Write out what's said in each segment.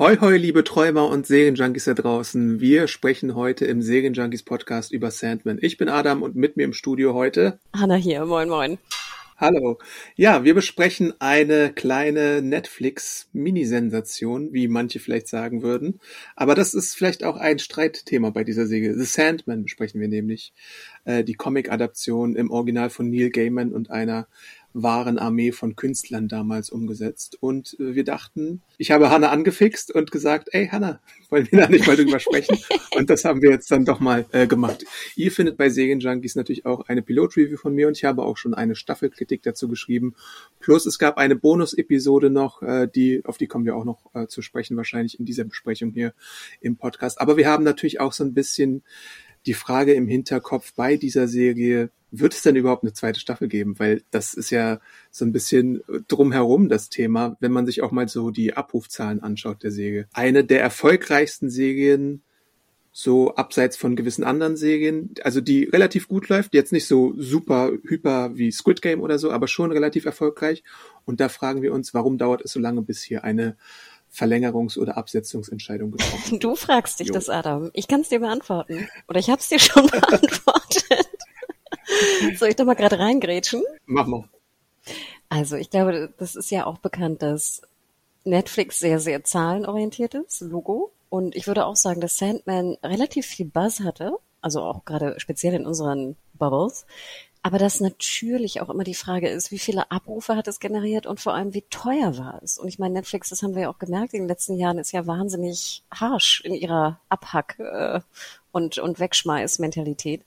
Ahoi, hoi, liebe Träumer und Serienjunkies da draußen. Wir sprechen heute im Serienjunkies Podcast über Sandman. Ich bin Adam und mit mir im Studio heute Hanna hier. Moin, moin. Hallo. Ja, wir besprechen eine kleine Netflix-Minisensation, wie manche vielleicht sagen würden. Aber das ist vielleicht auch ein Streitthema bei dieser Serie. The Sandman besprechen wir nämlich. Äh, die Comic-Adaption im Original von Neil Gaiman und einer wahren Armee von Künstlern damals umgesetzt. Und äh, wir dachten, ich habe Hanna angefixt und gesagt, ey Hanna, wollen wir da nicht mal drüber sprechen? Und das haben wir jetzt dann doch mal äh, gemacht. Ihr findet bei Serienjunkies natürlich auch eine Pilot-Review von mir und ich habe auch schon eine Staffelkritik dazu geschrieben. Plus es gab eine Bonus-Episode noch, äh, die, auf die kommen wir auch noch äh, zu sprechen, wahrscheinlich in dieser Besprechung hier im Podcast. Aber wir haben natürlich auch so ein bisschen die Frage im Hinterkopf bei dieser Serie, wird es denn überhaupt eine zweite Staffel geben? Weil das ist ja so ein bisschen drumherum das Thema, wenn man sich auch mal so die Abrufzahlen anschaut der Serie. Eine der erfolgreichsten Serien, so abseits von gewissen anderen Serien, also die relativ gut läuft, jetzt nicht so super hyper wie Squid Game oder so, aber schon relativ erfolgreich. Und da fragen wir uns, warum dauert es so lange, bis hier eine Verlängerungs- oder Absetzungsentscheidung getroffen. Du fragst dich jo. das, Adam. Ich kann es dir beantworten. Oder ich habe es dir schon beantwortet. Soll ich da mal gerade reingrätschen? Mach mal. Also ich glaube, das ist ja auch bekannt, dass Netflix sehr, sehr zahlenorientiert ist, Logo. Und ich würde auch sagen, dass Sandman relativ viel Buzz hatte, also auch gerade speziell in unseren Bubbles. Aber dass natürlich auch immer die Frage ist, wie viele Abrufe hat es generiert und vor allem, wie teuer war es? Und ich meine, Netflix, das haben wir ja auch gemerkt in den letzten Jahren, ist ja wahnsinnig harsh in ihrer Abhack- äh, und, und Wegschmeiß-Mentalität.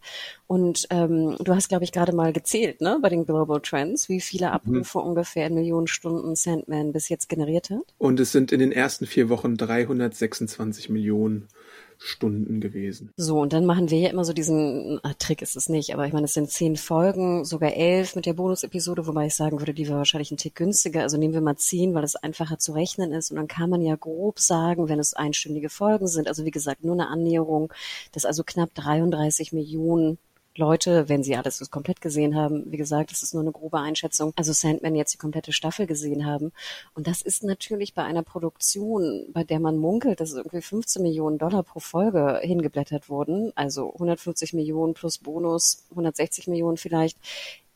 Und ähm, du hast, glaube ich, gerade mal gezählt, ne, bei den Global Trends, wie viele mhm. Abrufe mhm. ungefähr in Millionen Stunden Sandman bis jetzt generiert hat. Und es sind in den ersten vier Wochen 326 Millionen Stunden gewesen. So, und dann machen wir ja immer so diesen, ah, Trick ist es nicht, aber ich meine, es sind zehn Folgen, sogar elf mit der Bonus-Episode, wobei ich sagen würde, die war wahrscheinlich ein Tick günstiger. Also nehmen wir mal zehn, weil es einfacher zu rechnen ist. Und dann kann man ja grob sagen, wenn es einstündige Folgen sind, also wie gesagt, nur eine Annäherung, dass also knapp 33 Millionen Leute, wenn sie alles komplett gesehen haben, wie gesagt, das ist nur eine grobe Einschätzung, also Sandman jetzt die komplette Staffel gesehen haben. Und das ist natürlich bei einer Produktion, bei der man munkelt, dass irgendwie 15 Millionen Dollar pro Folge hingeblättert wurden, also 150 Millionen plus Bonus, 160 Millionen vielleicht,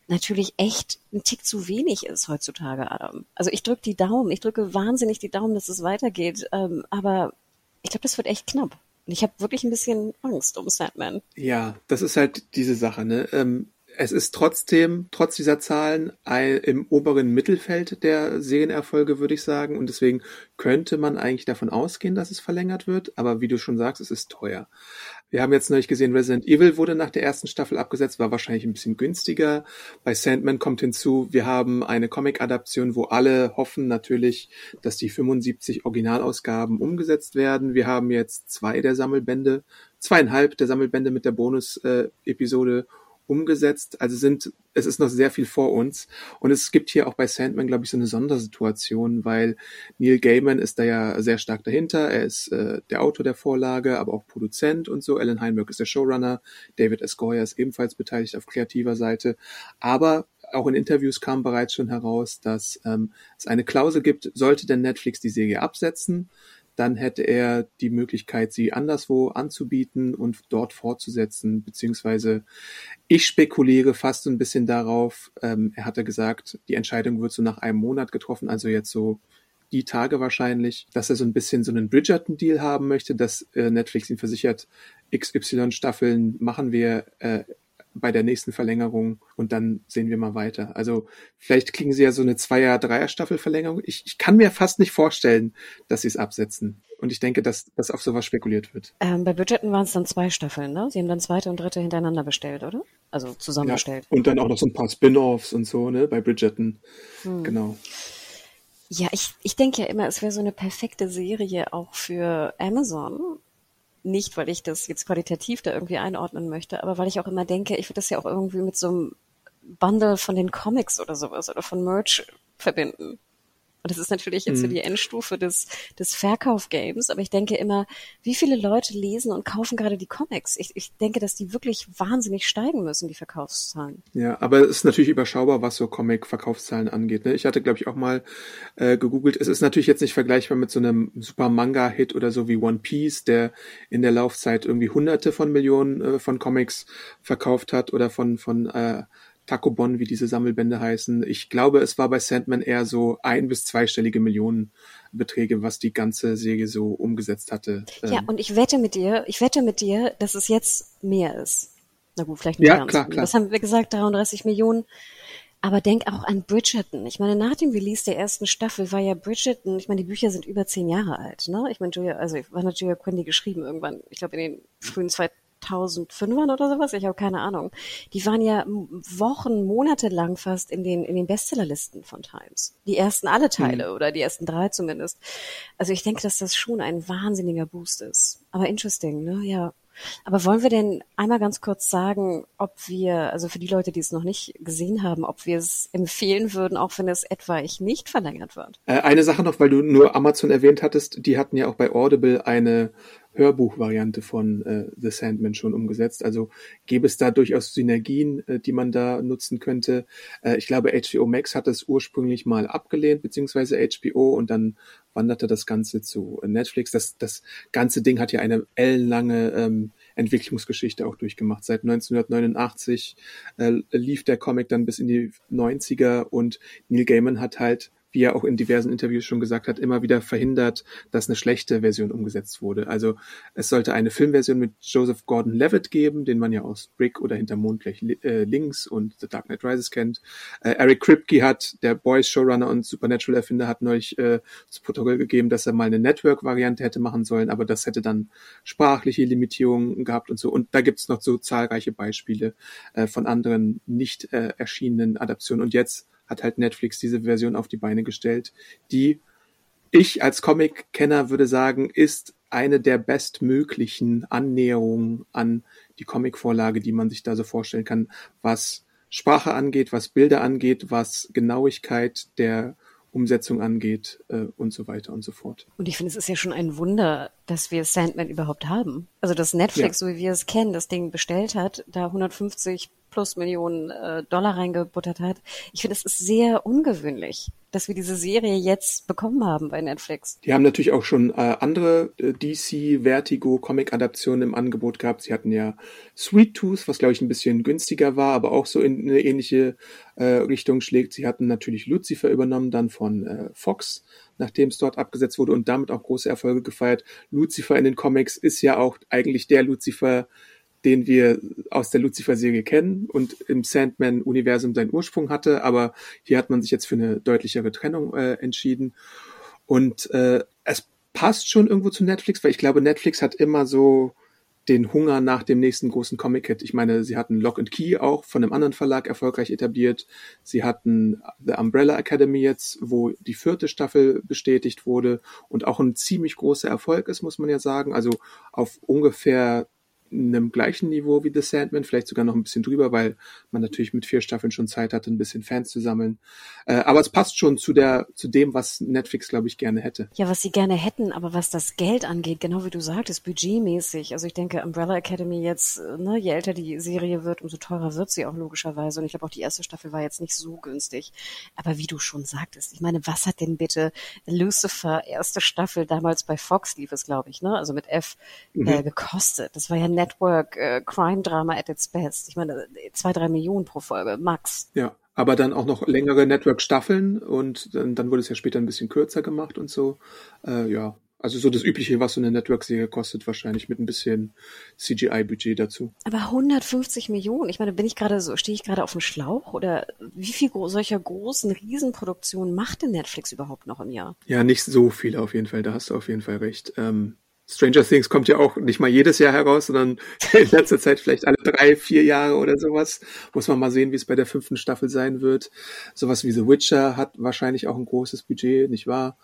natürlich echt ein Tick zu wenig ist heutzutage, Adam. Also ich drücke die Daumen, ich drücke wahnsinnig die Daumen, dass es weitergeht, ähm, aber ich glaube, das wird echt knapp. Und ich habe wirklich ein bisschen Angst um Sandman. Ja, das ist halt diese Sache, ne? Ähm, es ist trotzdem, trotz dieser Zahlen, im oberen Mittelfeld der Serienerfolge, würde ich sagen. Und deswegen könnte man eigentlich davon ausgehen, dass es verlängert wird. Aber wie du schon sagst, es ist teuer. Wir haben jetzt neulich gesehen, Resident Evil wurde nach der ersten Staffel abgesetzt, war wahrscheinlich ein bisschen günstiger. Bei Sandman kommt hinzu, wir haben eine Comic-Adaption, wo alle hoffen natürlich, dass die 75 Originalausgaben umgesetzt werden. Wir haben jetzt zwei der Sammelbände, zweieinhalb der Sammelbände mit der Bonus-Episode äh, umgesetzt. Also sind, es ist noch sehr viel vor uns. Und es gibt hier auch bei Sandman, glaube ich, so eine Sondersituation, weil Neil Gaiman ist da ja sehr stark dahinter. Er ist äh, der Autor der Vorlage, aber auch Produzent und so. Alan Heinberg ist der Showrunner. David S. Goyer ist ebenfalls beteiligt auf kreativer Seite. Aber auch in Interviews kam bereits schon heraus, dass ähm, es eine Klausel gibt, sollte denn Netflix die Serie absetzen, dann hätte er die Möglichkeit, sie anderswo anzubieten und dort fortzusetzen, beziehungsweise ich spekuliere fast so ein bisschen darauf, ähm, er hatte gesagt, die Entscheidung wird so nach einem Monat getroffen, also jetzt so die Tage wahrscheinlich, dass er so ein bisschen so einen Bridgerton-Deal haben möchte, dass äh, Netflix ihm versichert, XY-Staffeln machen wir äh, bei der nächsten Verlängerung und dann sehen wir mal weiter. Also vielleicht kriegen sie ja so eine Zweier-, Dreier-Staffel-Verlängerung. Ich, ich kann mir fast nicht vorstellen, dass sie es absetzen. Und ich denke, dass, dass auf sowas spekuliert wird. Ähm, bei Bridgerton waren es dann zwei Staffeln, ne? Sie haben dann zweite und dritte hintereinander bestellt, oder? Also zusammen ja. Und dann auch noch so ein paar Spin-offs und so, ne? Bei Bridgerton. Hm. Genau. Ja, ich, ich denke ja immer, es wäre so eine perfekte Serie auch für Amazon. Nicht, weil ich das jetzt qualitativ da irgendwie einordnen möchte, aber weil ich auch immer denke, ich würde das ja auch irgendwie mit so einem Bundle von den Comics oder sowas oder von Merch verbinden. Und das ist natürlich jetzt so mhm. die Endstufe des, des Verkaufgames. Aber ich denke immer, wie viele Leute lesen und kaufen gerade die Comics? Ich, ich denke, dass die wirklich wahnsinnig steigen müssen, die Verkaufszahlen. Ja, aber es ist natürlich überschaubar, was so Comic-Verkaufszahlen angeht. Ne? Ich hatte, glaube ich, auch mal äh, gegoogelt. Es ist natürlich jetzt nicht vergleichbar mit so einem super Manga-Hit oder so wie One Piece, der in der Laufzeit irgendwie hunderte von Millionen äh, von Comics verkauft hat oder von, von äh, Takobon, wie diese Sammelbände heißen. Ich glaube, es war bei Sandman eher so ein- bis zweistellige Millionenbeträge, was die ganze Serie so umgesetzt hatte. Ja, ähm, und ich wette mit dir, ich wette mit dir, dass es jetzt mehr ist. Na gut, vielleicht nicht ja, ganz. Klar, klar. Was haben wir gesagt? 33 Millionen. Aber denk auch an Bridgerton. Ich meine, nach dem Release der ersten Staffel war ja Bridgerton, ich meine, die Bücher sind über zehn Jahre alt, ne? Ich meine, Julia, also wann hat Julia Quinn die geschrieben? Irgendwann, ich glaube in den frühen 1005ern oder sowas, ich habe keine Ahnung. Die waren ja Wochen, Monate lang fast in den in den Bestsellerlisten von Times. Die ersten alle Teile mhm. oder die ersten drei zumindest. Also ich denke, dass das schon ein wahnsinniger Boost ist. Aber interesting, ne? Ja. Aber wollen wir denn einmal ganz kurz sagen, ob wir, also für die Leute, die es noch nicht gesehen haben, ob wir es empfehlen würden, auch wenn es etwaig nicht verlängert wird? Äh, eine Sache noch, weil du nur Amazon erwähnt hattest, die hatten ja auch bei Audible eine Hörbuchvariante von äh, The Sandman schon umgesetzt. Also gäbe es da durchaus Synergien, äh, die man da nutzen könnte. Äh, ich glaube, HBO Max hat es ursprünglich mal abgelehnt, beziehungsweise HBO, und dann wanderte das Ganze zu Netflix. Das, das ganze Ding hat ja eine ellenlange ähm, Entwicklungsgeschichte auch durchgemacht. Seit 1989 äh, lief der Comic dann bis in die 90er und Neil Gaiman hat halt wie er auch in diversen Interviews schon gesagt hat, immer wieder verhindert, dass eine schlechte Version umgesetzt wurde. Also es sollte eine Filmversion mit Joseph Gordon-Levitt geben, den man ja aus Brick oder Hinter Mond gleich äh, links und The Dark Knight Rises kennt. Äh, Eric Kripke hat, der Boys Showrunner und Supernatural Erfinder, hat neulich äh, das Protokoll gegeben, dass er mal eine Network-Variante hätte machen sollen, aber das hätte dann sprachliche Limitierungen gehabt und so. Und da gibt's noch so zahlreiche Beispiele äh, von anderen nicht äh, erschienenen Adaptionen. Und jetzt hat halt Netflix diese Version auf die Beine gestellt, die ich als Comic-Kenner würde sagen, ist eine der bestmöglichen Annäherungen an die Comic-Vorlage, die man sich da so vorstellen kann, was Sprache angeht, was Bilder angeht, was Genauigkeit der Umsetzung angeht äh, und so weiter und so fort. Und ich finde, es ist ja schon ein Wunder, dass wir Sandman überhaupt haben. Also dass Netflix, ja. so wie wir es kennen, das Ding bestellt hat, da 150 plus Millionen äh, Dollar reingebuttert hat. Ich finde, es ist sehr ungewöhnlich, dass wir diese Serie jetzt bekommen haben bei Netflix. Die haben natürlich auch schon äh, andere äh, DC Vertigo Comic Adaptionen im Angebot gehabt. Sie hatten ja Sweet Tooth, was glaube ich ein bisschen günstiger war, aber auch so in eine ähnliche äh, Richtung schlägt. Sie hatten natürlich Lucifer übernommen, dann von äh, Fox nachdem es dort abgesetzt wurde und damit auch große Erfolge gefeiert. Lucifer in den Comics ist ja auch eigentlich der Lucifer, den wir aus der Lucifer-Serie kennen und im Sandman-Universum seinen Ursprung hatte, aber hier hat man sich jetzt für eine deutlichere Trennung äh, entschieden. Und äh, es passt schon irgendwo zu Netflix, weil ich glaube, Netflix hat immer so den Hunger nach dem nächsten großen Comic-Hit. Ich meine, sie hatten Lock and Key auch von einem anderen Verlag erfolgreich etabliert. Sie hatten The Umbrella Academy jetzt, wo die vierte Staffel bestätigt wurde und auch ein ziemlich großer Erfolg ist, muss man ja sagen. Also auf ungefähr einem gleichen Niveau wie The Sandman, vielleicht sogar noch ein bisschen drüber, weil man natürlich mit vier Staffeln schon Zeit hatte, ein bisschen Fans zu sammeln. Äh, aber es passt schon zu der, zu dem, was Netflix, glaube ich, gerne hätte. Ja, was sie gerne hätten, aber was das Geld angeht, genau wie du sagtest, budgetmäßig. Also ich denke, Umbrella Academy jetzt, ne, je älter die Serie wird, umso teurer wird sie auch logischerweise. Und ich glaube auch die erste Staffel war jetzt nicht so günstig. Aber wie du schon sagtest, ich meine, was hat denn bitte Lucifer erste Staffel damals bei Fox lief es, glaube ich, ne? Also mit F mhm. äh, gekostet. Das war ja Network äh, Crime Drama at its best. Ich meine, zwei, drei Millionen pro Folge, max. Ja, aber dann auch noch längere Network Staffeln und dann, dann wurde es ja später ein bisschen kürzer gemacht und so. Äh, ja, Also so das Übliche, was so eine Network-Serie kostet, wahrscheinlich mit ein bisschen CGI-Budget dazu. Aber 150 Millionen, ich meine, bin ich gerade so, stehe ich gerade auf dem Schlauch oder wie viel solcher großen Riesenproduktionen macht denn Netflix überhaupt noch im Jahr? Ja, nicht so viele auf jeden Fall, da hast du auf jeden Fall recht. Ähm, Stranger Things kommt ja auch nicht mal jedes Jahr heraus, sondern in letzter Zeit vielleicht alle drei, vier Jahre oder sowas. Muss man mal sehen, wie es bei der fünften Staffel sein wird. Sowas wie The Witcher hat wahrscheinlich auch ein großes Budget, nicht wahr?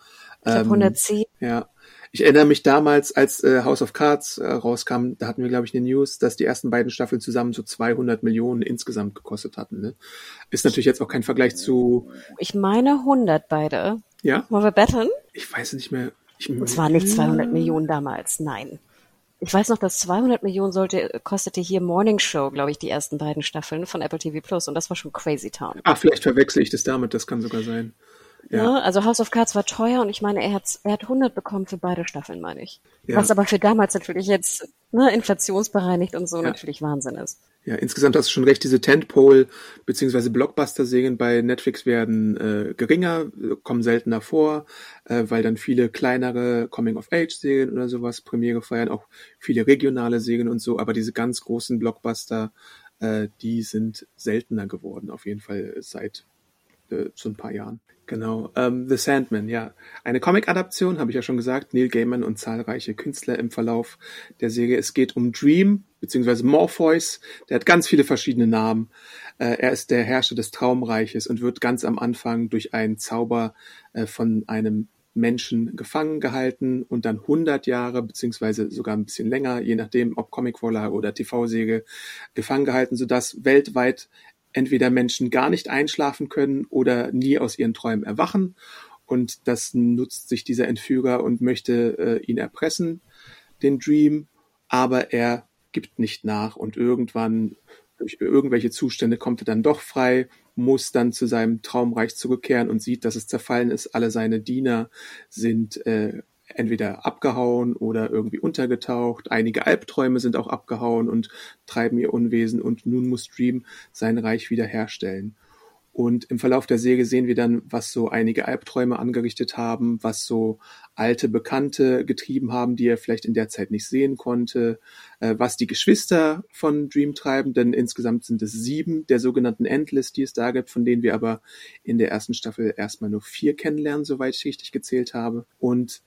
Ich glaube 110. Ja. Ich erinnere mich damals, als äh, House of Cards äh, rauskam, da hatten wir, glaube ich, eine News, dass die ersten beiden Staffeln zusammen so 200 Millionen insgesamt gekostet hatten. Ne? Ist natürlich jetzt auch kein Vergleich zu... Ich meine 100 beide. Ja? Wollen wir betteln? Ich weiß nicht mehr. Es waren nicht 200 Millionen damals, nein. Ich weiß noch, dass 200 Millionen sollte, kostete hier Morning Show, glaube ich, die ersten beiden Staffeln von Apple TV Plus und das war schon Crazy Town. Ah, vielleicht verwechsel ich das damit, das kann sogar sein. Ja. Ne? Also House of Cards war teuer und ich meine, er hat, er hat 100 bekommen für beide Staffeln, meine ich. Ja. Was aber für damals natürlich jetzt ne, inflationsbereinigt und so Ja. natürlich Wahnsinn ist. Ja, insgesamt hast du schon recht, diese Tentpole bzw. Blockbuster-Serien bei Netflix werden äh, geringer, kommen seltener vor, äh, weil dann viele kleinere Coming-of-Age-Serien oder sowas Premiere feiern, auch viele regionale Serien und so, aber diese ganz großen Blockbuster, äh, die sind seltener geworden, auf jeden Fall seit äh, so ein paar Jahren. Genau. Ähm, The Sandman, ja. Eine Comic-Adaption, habe ich ja schon gesagt. Neil Gaiman und zahlreiche Künstler im Verlauf der Serie. Es geht um Dream, beziehungsweise Morpheus. Der hat ganz viele verschiedene Namen. Äh, er ist der Herrscher des Traumreiches und wird ganz am Anfang durch einen Zauber äh, von einem Menschen gefangen gehalten und dann 100 Jahre, beziehungsweise sogar ein bisschen länger, je nachdem, ob Comicvorlage oder TV-Serie, gefangen gehalten, sodass weltweit entweder Menschen gar nicht einschlafen können oder nie aus ihren Träumen erwachen. Und das nutzt sich dieser Entführer und möchte äh, ihn erpressen, den Dream, aber er gibt nicht nach und irgendwann durch irgendwelche Zustände kommt er dann doch frei, muss dann zu seinem Traumreich zurückkehren und sieht, dass es zerfallen ist. Alle seine Diener sind äh, entweder abgehauen oder irgendwie untergetaucht. Einige Albträume sind auch abgehauen und treiben ihr Unwesen und nun muss Dream sein Reich wiederherstellen. Und im Verlauf der Serie sehen wir dann, was so einige Albträume angerichtet haben, was so alte Bekannte getrieben haben, die er vielleicht in der Zeit nicht sehen konnte, äh, was die Geschwister von Dream treiben, denn insgesamt sind es sieben der sogenannten Endless, die es da gibt, von denen wir aber in der ersten Staffel erstmal nur vier kennenlernen, soweit ich richtig gezählt habe. Und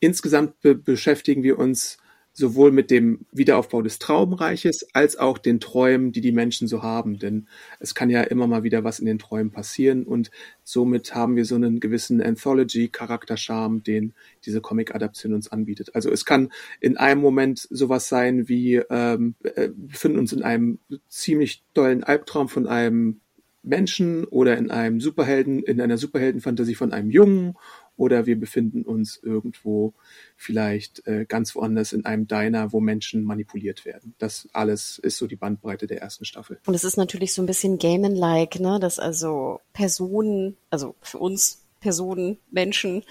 insgesamt be beschäftigen wir uns sowohl mit dem Wiederaufbau des Traumreiches als auch den Träumen, die die Menschen so haben. Denn es kann ja immer mal wieder was in den Träumen passieren und somit haben wir so einen gewissen Anthology-Charakterscharme, den diese Comic-Adaption uns anbietet. Also es kann in einem Moment sowas sein wie, ähm, äh, wir befinden uns in einem ziemlich dollen Albtraum von einem Menschen oder in einem Superhelden, in einer Superheldenfantasie von einem Jungen oder wir befinden uns irgendwo vielleicht äh, ganz woanders in einem Diner, wo Menschen manipuliert werden. Das alles ist so die Bandbreite der ersten Staffel. Und es ist natürlich so ein bisschen Gaiman-like, ne, dass also Personen, also für uns Personen, Menschen,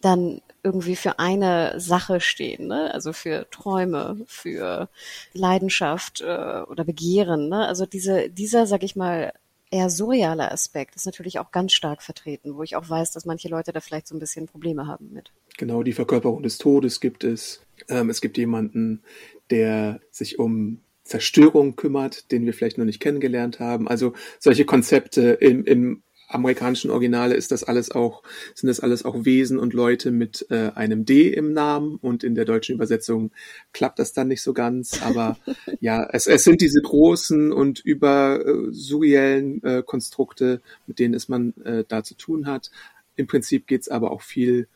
dann irgendwie für eine Sache stehen, ne? also für Träume, für Leidenschaft äh, oder Begehren. Ne? Also diese, dieser, sag ich mal, eher surreale Aspekt ist natürlich auch ganz stark vertreten, wo ich auch weiß, dass manche Leute da vielleicht so ein bisschen Probleme haben mit. Genau, die Verkörperung des Todes gibt es. Ähm, es gibt jemanden, der sich um Zerstörung kümmert, den wir vielleicht noch nicht kennengelernt haben. Also solche Konzepte im, im amerikanischen Originale ist das alles auch, sind das alles auch Wesen und Leute mit äh, einem D im Namen und in der deutschen Übersetzung klappt das dann nicht so ganz. Aber ja, es, es sind diese großen und über äh, surreellen äh, Konstrukte, mit denen es man äh, da zu tun hat. Im Prinzip geht's aber auch viel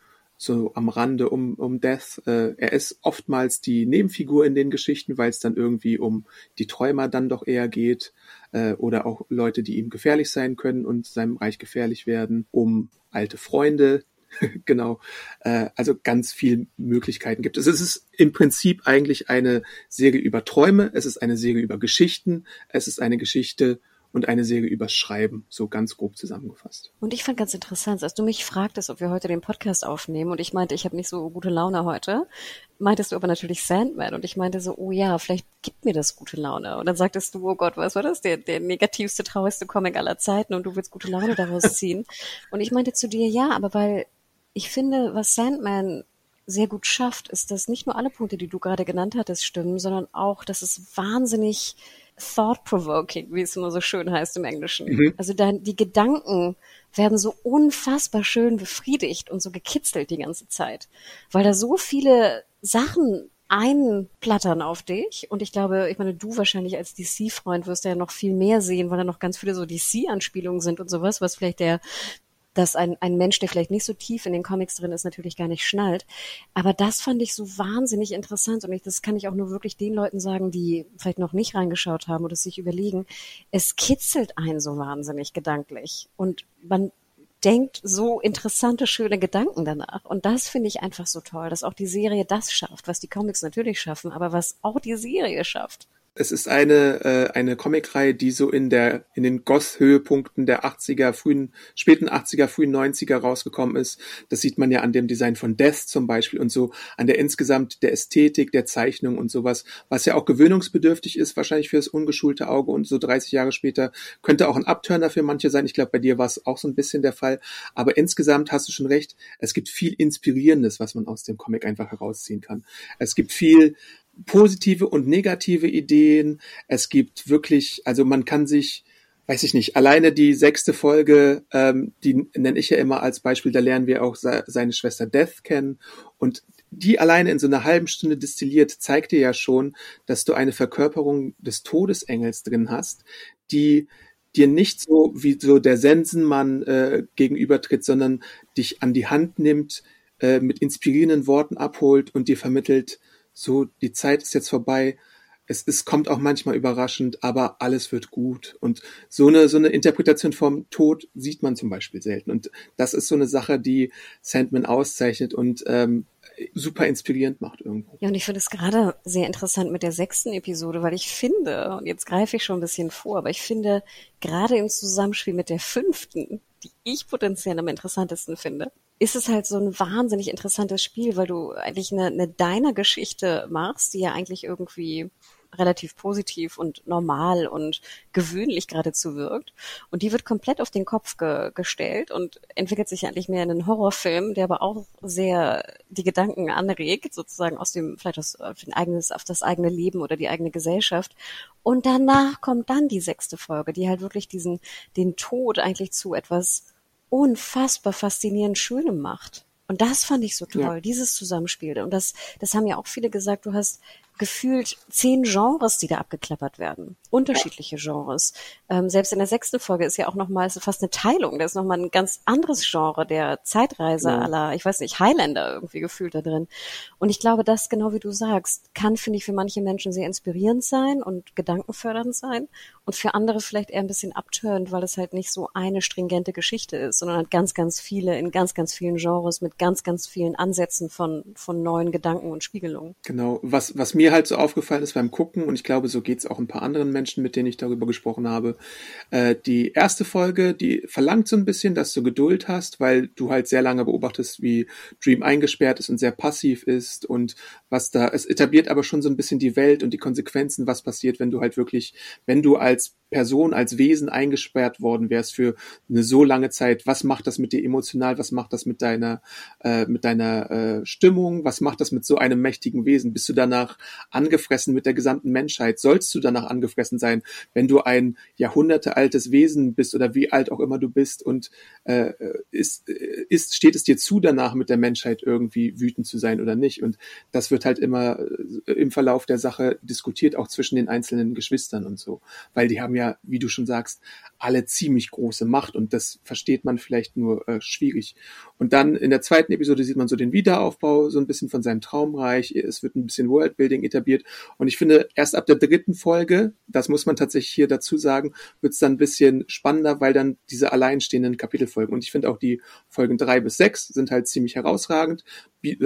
so am Rande um, um Death. Äh, er ist oftmals die Nebenfigur in den Geschichten, weil es dann irgendwie um die Träumer dann doch eher geht äh, oder auch Leute, die ihm gefährlich sein können und seinem Reich gefährlich werden, um alte Freunde. genau. Äh, also ganz viel Möglichkeiten gibt es. Es ist im Prinzip eigentlich eine Serie über Träume, es ist eine Serie über Geschichten, es ist eine Geschichte und eine Serie übers Schreiben, so ganz grob zusammengefasst. Und ich fand ganz interessant, als du mich fragtest, ob wir heute den Podcast aufnehmen und ich meinte, ich habe nicht so gute Laune heute, meintest du aber natürlich Sandman und ich meinte so, oh ja, vielleicht gibt mir das gute Laune. Und dann sagtest du, oh Gott, was war das? Der, der negativste, traurigste Comic aller Zeiten und du willst gute Laune daraus ziehen. und ich meinte zu dir, ja, aber weil ich finde, was Sandman sehr gut schafft, ist, dass nicht nur alle Punkte, die du gerade genannt hattest, stimmen, sondern auch, dass es wahnsinnig thought-provoking, wie es immer so schön heißt im Englischen. Mhm. Also dann die Gedanken werden so unfassbar schön befriedigt und so gekitzelt die ganze Zeit, weil da so viele Sachen einplattern auf dich. Und ich glaube, ich meine, du wahrscheinlich als DC-Freund wirst ja noch viel mehr sehen, weil da noch ganz viele so DC-Anspielungen sind und sowas, was vielleicht der dass ein, ein Mensch, der vielleicht nicht so tief in den Comics drin ist, natürlich gar nicht schnallt. Aber das fand ich so wahnsinnig interessant und ich, das kann ich auch nur wirklich den Leuten sagen, die vielleicht noch nicht reingeschaut haben oder sich überlegen. Es kitzelt einen so wahnsinnig gedanklich und man denkt so interessante, schöne Gedanken danach. Und das finde ich einfach so toll, dass auch die Serie das schafft, was die Comics natürlich schaffen, aber was auch die Serie schafft. Es ist eine, äh, eine Comicreihe, die so in der, in den Goth-Höhepunkten der 80er, frühen, späten 80er, frühen 90er rausgekommen ist. Das sieht man ja an dem Design von Death zum Beispiel und so an der insgesamt der Ästhetik, der Zeichnung und sowas, was ja auch gewöhnungsbedürftig ist, wahrscheinlich für das ungeschulte Auge und so 30 Jahre später könnte auch ein Abturner für manche sein. Ich glaube, bei dir war es auch so ein bisschen der Fall. Aber insgesamt hast du schon recht. Es gibt viel Inspirierendes, was man aus dem Comic einfach herausziehen kann. Es gibt viel, positive und negative Ideen. Es gibt wirklich, also man kann sich, weiß ich nicht, alleine die sechste Folge, ähm, die nenne ich ja immer als Beispiel, da lernen wir auch seine Schwester Death kennen und die alleine in so einer halben Stunde destilliert, zeigt dir ja schon, dass du eine Verkörperung des Todesengels drin hast, die dir nicht so wie so der Sensenmann äh, gegenübertritt, sondern dich an die Hand nimmt, äh, mit inspirierenden Worten abholt und dir vermittelt, so, die Zeit ist jetzt vorbei. Es, es kommt auch manchmal überraschend, aber alles wird gut. Und so eine, so eine Interpretation vom Tod sieht man zum Beispiel selten. Und das ist so eine Sache, die Sandman auszeichnet und ähm, super inspirierend macht irgendwo. Ja, und ich finde es gerade sehr interessant mit der sechsten Episode, weil ich finde, und jetzt greife ich schon ein bisschen vor, aber ich finde, gerade im Zusammenspiel mit der fünften, die ich potenziell am interessantesten finde, ist es halt so ein wahnsinnig interessantes Spiel, weil du eigentlich eine, eine deiner Geschichte machst, die ja eigentlich irgendwie relativ positiv und normal und gewöhnlich geradezu wirkt. Und die wird komplett auf den Kopf ge gestellt und entwickelt sich eigentlich mehr in einen Horrorfilm, der aber auch sehr die Gedanken anregt, sozusagen aus dem, vielleicht aus, auf, den eigenes, auf das eigene Leben oder die eigene Gesellschaft. Und danach kommt dann die sechste Folge, die halt wirklich diesen, den Tod eigentlich zu etwas unfassbar faszinierend Schönem macht. Und das fand ich so toll, ja. dieses Zusammenspiel. Und das, das haben ja auch viele gesagt, du hast gefühlt zehn Genres, die da abgeklappert werden. Unterschiedliche Genres. Ähm, selbst in der sechsten Folge ist ja auch nochmal fast eine Teilung. Da ist nochmal ein ganz anderes Genre, der Zeitreise ja. aller, ich weiß nicht, Highlander irgendwie gefühlt da drin. Und ich glaube, das, genau wie du sagst, kann, finde ich, für manche Menschen sehr inspirierend sein und gedankenfördernd sein. Und für andere vielleicht eher ein bisschen abtörend, weil es halt nicht so eine stringente Geschichte ist, sondern halt ganz, ganz viele, in ganz, ganz vielen Genres mit ganz, ganz vielen Ansätzen von, von neuen Gedanken und Spiegelungen. Genau. Was, was mir mir halt so aufgefallen ist beim Gucken, und ich glaube, so geht's auch ein paar anderen Menschen, mit denen ich darüber gesprochen habe, äh, die erste Folge, die verlangt so ein bisschen, dass du Geduld hast, weil du halt sehr lange beobachtest, wie Dream eingesperrt ist und sehr passiv ist und was da, es etabliert aber schon so ein bisschen die Welt und die Konsequenzen, was passiert, wenn du halt wirklich, wenn du als Person, als Wesen eingesperrt worden wärst für eine so lange Zeit, was macht das mit dir emotional, was macht das mit deiner, äh, mit deiner äh, Stimmung, was macht das mit so einem mächtigen Wesen? Bist du danach angefressen mit der gesamten Menschheit? Sollst du danach angefressen sein, wenn du ein jahrhundertealtes Wesen bist oder wie alt auch immer du bist und äh, ist, ist, steht es dir zu, danach mit der Menschheit irgendwie wütend zu sein oder nicht? Und das wird halt immer äh, im Verlauf der Sache diskutiert, auch zwischen den einzelnen Geschwistern und so, weil die haben ja, wie du schon sagst, alle ziemlich große Macht und das versteht man vielleicht nur äh, schwierig. Und dann in der zweiten Episode sieht man so den Wiederaufbau, so ein bisschen von seinem Traumreich. Es wird ein bisschen Worldbuilding etabliert und ich finde, erst ab der dritten Folge, das muss man tatsächlich hier dazu sagen, wird es dann ein bisschen spannender, weil dann diese alleinstehenden Kapitel folgen. Und ich finde auch die Folgen drei bis sechs sind halt ziemlich herausragend.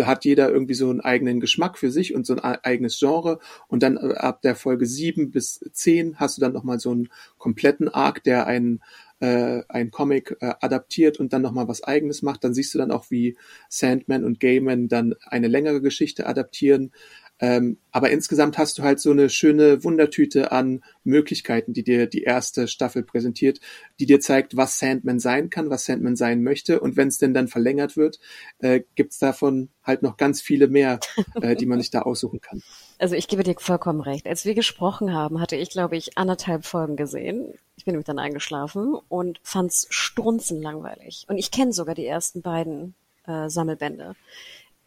Hat jeder irgendwie so einen eigenen Geschmack für sich und so ein eigenes Genre. Und dann äh, ab der Folge sieben bis zehn hast du dann nochmal so einen kompletten Arc, der einen äh, ein Comic äh, adaptiert und dann nochmal was eigenes macht, dann siehst du dann auch, wie Sandman und Gaiman dann eine längere Geschichte adaptieren. Ähm, aber insgesamt hast du halt so eine schöne Wundertüte an Möglichkeiten, die dir die erste Staffel präsentiert, die dir zeigt, was Sandman sein kann, was Sandman sein möchte. Und wenn es denn dann verlängert wird, äh, gibt's davon halt noch ganz viele mehr, äh, die man sich da aussuchen kann. Also ich gebe dir vollkommen recht. Als wir gesprochen haben, hatte ich, glaube ich, anderthalb Folgen gesehen. Ich bin nämlich dann eingeschlafen und fand's strunzenlangweilig. Und ich kenne sogar die ersten beiden äh, Sammelbände.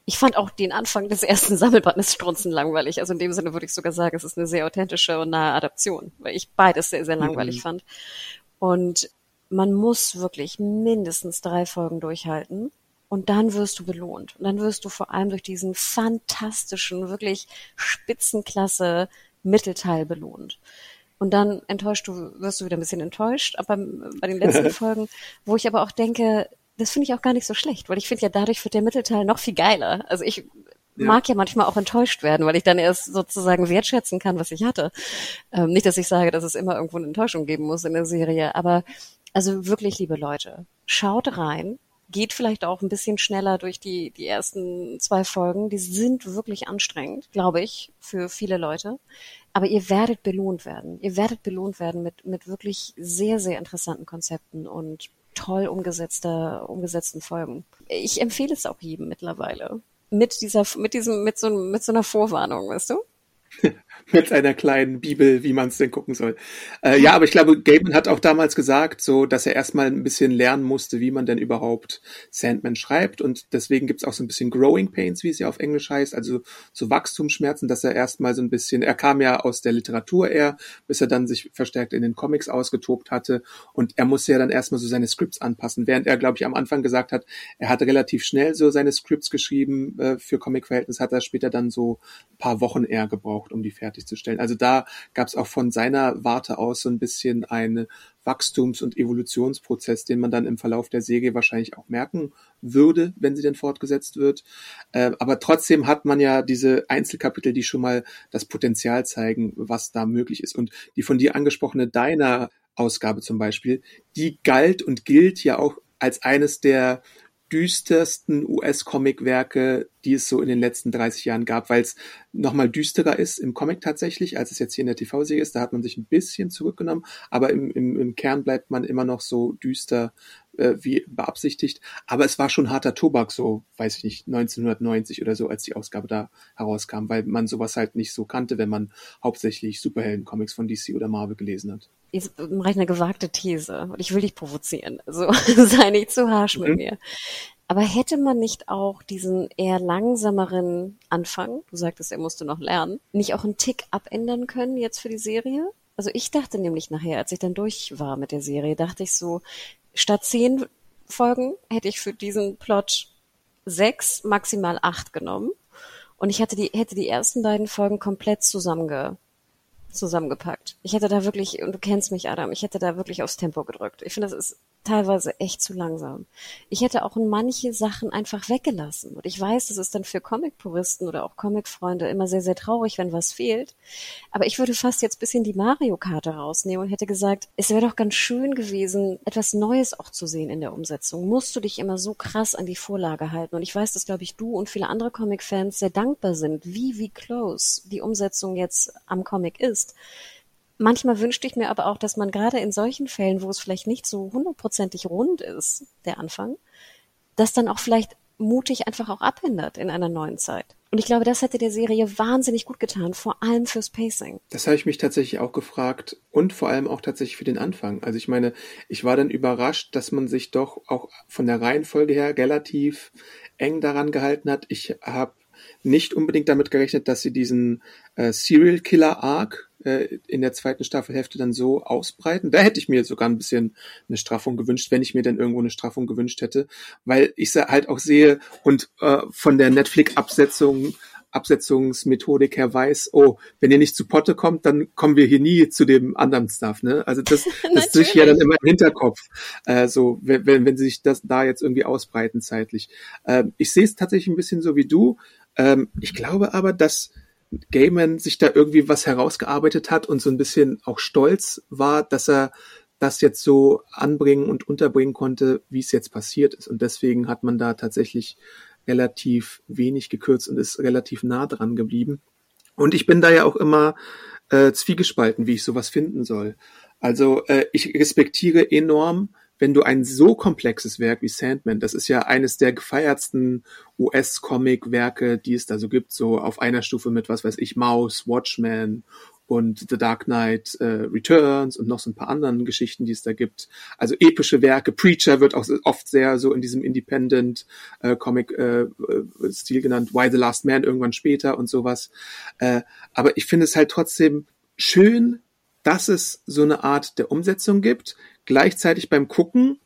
Ich fand auch den Anfang des ersten Sammelbandes strunzenlangweilig. Also in dem Sinne würde ich sogar sagen, es ist eine sehr authentische und nahe Adaption, weil ich beides sehr, sehr langweilig mhm. fand. Und man muss wirklich mindestens drei Folgen durchhalten und dann wirst du belohnt. Und dann wirst du vor allem durch diesen fantastischen, wirklich Spitzenklasse Mittelteil belohnt. Und dann enttäuscht du, wirst du wieder ein bisschen enttäuscht, aber bei den letzten Folgen, wo ich aber auch denke, das finde ich auch gar nicht so schlecht, weil ich finde ja, dadurch wird der Mittelteil noch viel geiler. Also ich ja. mag ja manchmal auch enttäuscht werden, weil ich dann erst sozusagen wertschätzen kann, was ich hatte. Ähm, nicht, dass ich sage, dass es immer irgendwo eine Enttäuschung geben muss in der Serie, aber also wirklich, liebe Leute, schaut rein, geht vielleicht auch ein bisschen schneller durch die, die ersten zwei Folgen. Die sind wirklich anstrengend, glaube ich, für viele Leute. Aber ihr werdet belohnt werden. Ihr werdet belohnt werden mit, mit wirklich sehr, sehr interessanten Konzepten und toll umgesetzter, umgesetzten Folgen. Ich empfehle es auch jedem mittlerweile. Mit dieser, mit diesem, mit so, mit so einer Vorwarnung, weißt du? mit einer kleinen Bibel, wie man es denn gucken soll. Äh, ja, aber ich glaube, Gaiman hat auch damals gesagt, so, dass er erstmal ein bisschen lernen musste, wie man denn überhaupt Sandman schreibt. Und deswegen gibt's auch so ein bisschen Growing Pains, wie es ja auf Englisch heißt, also so Wachstumsschmerzen, dass er erstmal so ein bisschen, er kam ja aus der Literatur eher, bis er dann sich verstärkt in den Comics ausgetobt hatte. Und er musste ja dann erstmal so seine Scripts anpassen, während er, glaube ich, am Anfang gesagt hat, er hat relativ schnell so seine Scripts geschrieben äh, für Comic-Verhältnis, hat er später dann so ein paar Wochen eher gebraucht, um die fertigzustellen. Also da gab es auch von seiner Warte aus so ein bisschen einen Wachstums- und Evolutionsprozess, den man dann im Verlauf der Serie wahrscheinlich auch merken würde, wenn sie denn fortgesetzt wird. Äh, aber trotzdem hat man ja diese Einzelkapitel, die schon mal das Potenzial zeigen, was da möglich ist. Und die von dir angesprochene Deiner Ausgabe zum Beispiel, die galt und gilt ja auch als eines der düstersten US-Comic-Werke, die es so in den letzten 30 Jahren gab, weil es nochmal düsterer ist im Comic tatsächlich, als es jetzt hier in der TV-Serie ist. Da hat man sich ein bisschen zurückgenommen, aber im, im, im Kern bleibt man immer noch so düster äh, wie beabsichtigt. Aber es war schon harter Tobak, so, weiß ich nicht, 1990 oder so, als die Ausgabe da herauskam, weil man sowas halt nicht so kannte, wenn man hauptsächlich Superhelden-Comics von DC oder Marvel gelesen hat. Jetzt mache ich eine gewagte These und ich will dich provozieren. Also sei nicht zu harsch mhm. mit mir. Aber hätte man nicht auch diesen eher langsameren Anfang, du sagtest, er musste noch lernen, nicht auch einen Tick abändern können jetzt für die Serie? Also ich dachte nämlich nachher, als ich dann durch war mit der Serie, dachte ich so, statt zehn Folgen hätte ich für diesen Plot sechs, maximal acht genommen. Und ich hatte die, hätte die ersten beiden Folgen komplett zusammenge, zusammengepackt. Ich hätte da wirklich, und du kennst mich, Adam, ich hätte da wirklich aufs Tempo gedrückt. Ich finde, das ist teilweise echt zu langsam. Ich hätte auch manche Sachen einfach weggelassen. Und ich weiß, das ist dann für Comic-Puristen oder auch Comic-Freunde immer sehr, sehr traurig, wenn was fehlt. Aber ich würde fast jetzt bisschen die Mario-Karte rausnehmen und hätte gesagt, es wäre doch ganz schön gewesen, etwas Neues auch zu sehen in der Umsetzung. Musst du dich immer so krass an die Vorlage halten. Und ich weiß, dass, glaube ich, du und viele andere Comic-Fans sehr dankbar sind, wie, wie close die Umsetzung jetzt am Comic ist. Manchmal wünschte ich mir aber auch, dass man gerade in solchen Fällen, wo es vielleicht nicht so hundertprozentig rund ist, der Anfang, das dann auch vielleicht mutig einfach auch abändert in einer neuen Zeit. Und ich glaube, das hätte der Serie wahnsinnig gut getan, vor allem fürs Pacing. Das habe ich mich tatsächlich auch gefragt und vor allem auch tatsächlich für den Anfang. Also ich meine, ich war dann überrascht, dass man sich doch auch von der Reihenfolge her relativ eng daran gehalten hat. Ich habe nicht unbedingt damit gerechnet, dass sie diesen äh, Serial Killer Arc äh, in der zweiten Staffelhälfte dann so ausbreiten. Da hätte ich mir sogar ein bisschen eine Straffung gewünscht, wenn ich mir denn irgendwo eine Straffung gewünscht hätte, weil ich halt auch sehe und äh, von der Netflix-Absetzung Absetzungsmethodik her weiß, oh, wenn ihr nicht zu Potte kommt, dann kommen wir hier nie zu dem anderen Stuff, ne? Also das, das ist ja dann immer im Hinterkopf, äh, so, wenn, wenn sie sich das da jetzt irgendwie ausbreiten zeitlich. Ähm, ich sehe es tatsächlich ein bisschen so wie du. Ähm, ich glaube aber, dass Gaiman sich da irgendwie was herausgearbeitet hat und so ein bisschen auch stolz war, dass er das jetzt so anbringen und unterbringen konnte, wie es jetzt passiert ist. Und deswegen hat man da tatsächlich relativ wenig gekürzt und ist relativ nah dran geblieben. Und ich bin da ja auch immer äh, zwiegespalten, wie ich sowas finden soll. Also äh, ich respektiere enorm, wenn du ein so komplexes Werk wie Sandman, das ist ja eines der gefeiertsten US-Comic-Werke, die es da so gibt, so auf einer Stufe mit, was weiß ich, Maus, Watchmen und The Dark Knight äh, Returns und noch so ein paar anderen Geschichten, die es da gibt. Also epische Werke. Preacher wird auch oft sehr so in diesem Independent äh, Comic äh, äh, Stil genannt. Why the Last Man irgendwann später und sowas. Äh, aber ich finde es halt trotzdem schön, dass es so eine Art der Umsetzung gibt. Gleichzeitig beim Gucken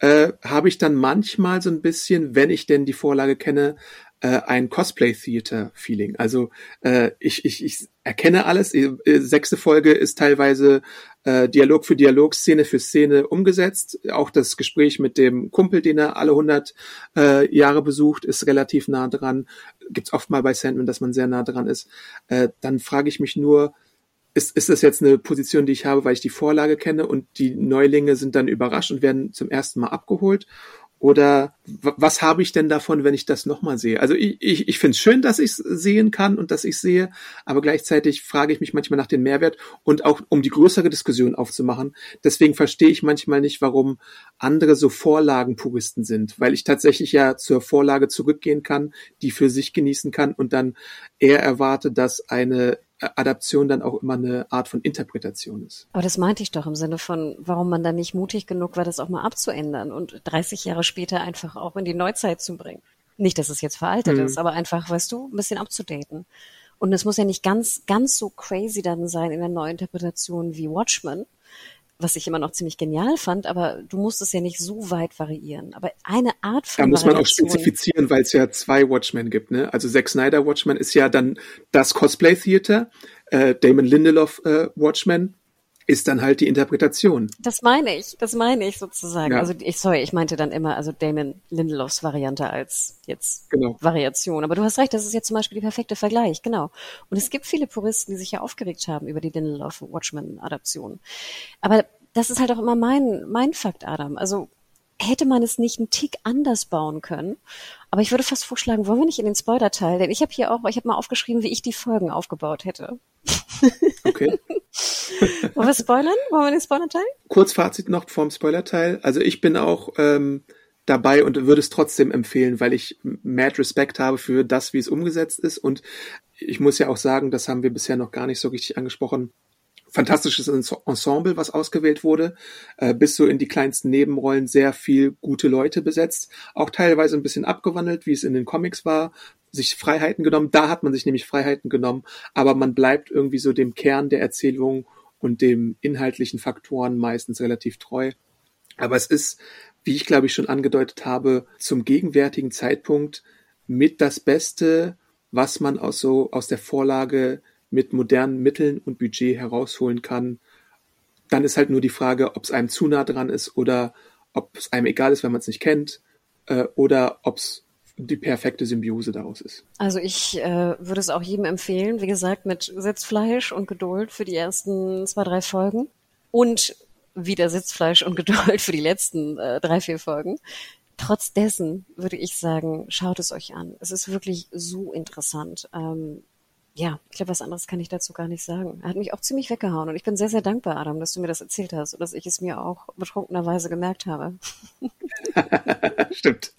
äh, habe ich dann manchmal so ein bisschen, wenn ich denn die Vorlage kenne, äh, ein Cosplay-Theater-Feeling. Also äh, ich, ich, ich erkenne alles. Äh, sechste Folge ist teilweise äh, Dialog für Dialog, Szene für Szene umgesetzt. Auch das Gespräch mit dem Kumpel, den er alle 100 äh, Jahre besucht, ist relativ nah dran. Gibt's oft mal bei Sandman, dass man sehr nah dran ist. Äh, dann frage ich mich nur, ist, ist das jetzt eine Position, die ich habe, weil ich die Vorlage kenne und die Neulinge sind dann überrascht und werden zum ersten Mal abgeholt? Oder was habe ich denn davon, wenn ich das nochmal sehe? Also ich, ich, ich finde es schön, dass ich es sehen kann und dass ich sehe, aber gleichzeitig frage ich mich manchmal nach dem Mehrwert und auch um die größere Diskussion aufzumachen. Deswegen verstehe ich manchmal nicht, warum andere so Vorlagenpuristen sind, weil ich tatsächlich ja zur Vorlage zurückgehen kann, die für sich genießen kann und dann eher erwarte, dass eine Adaption dann auch immer eine Art von Interpretation ist. Aber das meinte ich doch im Sinne von, warum man dann nicht mutig genug war, das auch mal abzuändern und 30 Jahre später einfach auch in die Neuzeit zu bringen. Nicht, dass es jetzt veraltet mhm. ist, aber einfach, weißt du, ein bisschen abzudaten. Und es muss ja nicht ganz, ganz so crazy dann sein in der Neuinterpretation wie Watchmen, was ich immer noch ziemlich genial fand, aber du musst es ja nicht so weit variieren. Aber eine Art von Da muss man auch spezifizieren, weil es ja zwei Watchmen gibt. Ne? Also Zack Snyder Watchmen ist ja dann das Cosplay Theater, äh, Damon Lindelof äh, Watchmen ist dann halt die Interpretation. Das meine ich, das meine ich sozusagen. Ja. Also ich, sorry, ich meinte dann immer, also Damon Lindelofs Variante als jetzt genau. Variation. Aber du hast recht, das ist jetzt zum Beispiel die perfekte Vergleich, genau. Und es gibt viele Puristen, die sich ja aufgeregt haben über die Lindelof Watchmen Adaption. Aber das ist halt auch immer mein, mein Fakt, Adam. Also hätte man es nicht einen Tick anders bauen können. Aber ich würde fast vorschlagen, wollen wir nicht in den Spoiler-Teil? Denn ich habe hier auch, ich habe mal aufgeschrieben, wie ich die Folgen aufgebaut hätte. Okay. wollen wir spoilern? Wollen wir den Spoiler-Teil? Kurzfazit noch vom Spoiler-Teil. Also ich bin auch ähm, dabei und würde es trotzdem empfehlen, weil ich mad Respekt habe für das, wie es umgesetzt ist. Und ich muss ja auch sagen, das haben wir bisher noch gar nicht so richtig angesprochen fantastisches Ensemble, was ausgewählt wurde, äh, bis so in die kleinsten Nebenrollen sehr viel gute Leute besetzt, auch teilweise ein bisschen abgewandelt, wie es in den Comics war, sich Freiheiten genommen. Da hat man sich nämlich Freiheiten genommen, aber man bleibt irgendwie so dem Kern der Erzählung und dem inhaltlichen Faktoren meistens relativ treu. Aber es ist, wie ich glaube ich schon angedeutet habe, zum gegenwärtigen Zeitpunkt mit das Beste, was man aus so aus der Vorlage mit modernen Mitteln und Budget herausholen kann. Dann ist halt nur die Frage, ob es einem zu nah dran ist oder ob es einem egal ist, wenn man es nicht kennt, äh, oder ob es die perfekte Symbiose daraus ist. Also ich äh, würde es auch jedem empfehlen, wie gesagt, mit Sitzfleisch und Geduld für die ersten zwei, drei Folgen und wieder Sitzfleisch und Geduld für die letzten äh, drei, vier Folgen. Trotz würde ich sagen, schaut es euch an. Es ist wirklich so interessant. Ähm, ja, ich glaube, was anderes kann ich dazu gar nicht sagen. Er hat mich auch ziemlich weggehauen und ich bin sehr, sehr dankbar, Adam, dass du mir das erzählt hast und dass ich es mir auch betrunkenerweise gemerkt habe. Stimmt.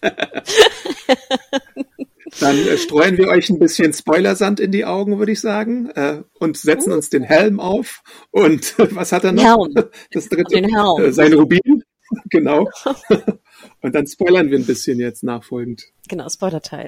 Dann äh, streuen wir euch ein bisschen Spoilersand in die Augen, würde ich sagen, äh, und setzen uns den Helm auf. Und was hat er noch? Helm. Das dritte. Den Helm. Äh, sein Rubin. genau. und dann spoilern wir ein bisschen jetzt nachfolgend. Genau, Spoiler-Teil.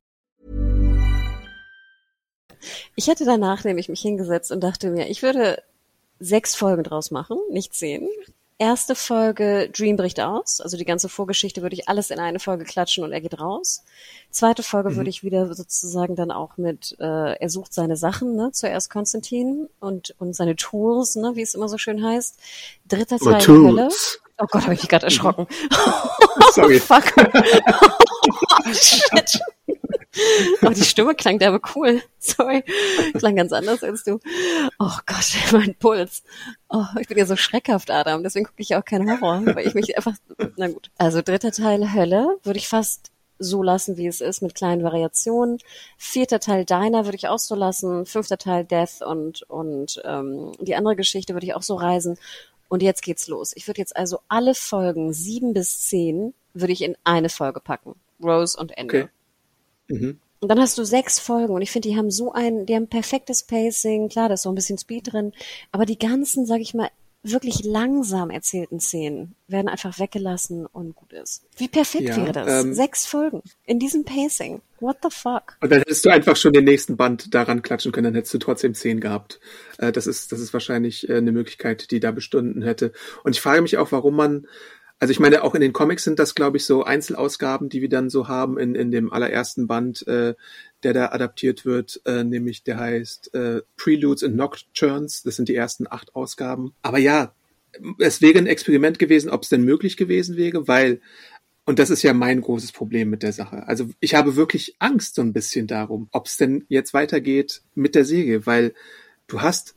Ich hätte danach nämlich mich hingesetzt und dachte mir, ich würde sechs Folgen draus machen, nicht zehn. erste Folge Dream bricht aus. Also die ganze Vorgeschichte würde ich alles in eine Folge klatschen und er geht raus. Zweite Folge mhm. würde ich wieder sozusagen dann auch mit, äh, er sucht seine Sachen, ne? Zuerst Konstantin und, und seine Tools, ne? wie es immer so schön heißt. Dritter Teil Hölle. Oh Gott, habe ich mich gerade erschrocken. Sorry. Fuck. oh, shit. Aber die Stimme klang derbe cool. Sorry. Klang ganz anders als du. Oh Gott, mein Puls. Oh, ich bin ja so schreckhaft, Adam. Deswegen gucke ich auch keinen Horror, weil ich mich einfach, na gut. Also dritter Teil Hölle würde ich fast so lassen, wie es ist, mit kleinen Variationen. Vierter Teil Deiner würde ich auch so lassen. Fünfter Teil Death und, und ähm, die andere Geschichte würde ich auch so reisen. Und jetzt geht's los. Ich würde jetzt also alle Folgen sieben bis zehn würde ich in eine Folge packen. Rose und Ende. Okay. Mhm. Und dann hast du sechs Folgen und ich finde, die haben so ein, die haben perfektes Pacing, klar, da ist so ein bisschen Speed drin, aber die ganzen, sag ich mal, wirklich langsam erzählten Szenen werden einfach weggelassen und gut ist. Wie perfekt ja, wäre das? Ähm, Sechs Folgen in diesem Pacing. What the fuck? Und dann hättest du einfach schon den nächsten Band daran klatschen können, dann hättest du trotzdem zehn gehabt. Äh, das ist, das ist wahrscheinlich äh, eine Möglichkeit, die da bestunden hätte. Und ich frage mich auch, warum man also ich meine, auch in den Comics sind das, glaube ich, so Einzelausgaben, die wir dann so haben in, in dem allerersten Band, äh, der da adaptiert wird, äh, nämlich der heißt äh, Preludes and Nocturnes. Das sind die ersten acht Ausgaben. Aber ja, es wäre ein Experiment gewesen, ob es denn möglich gewesen wäre, weil und das ist ja mein großes Problem mit der Sache. Also ich habe wirklich Angst so ein bisschen darum, ob es denn jetzt weitergeht mit der Serie, weil du hast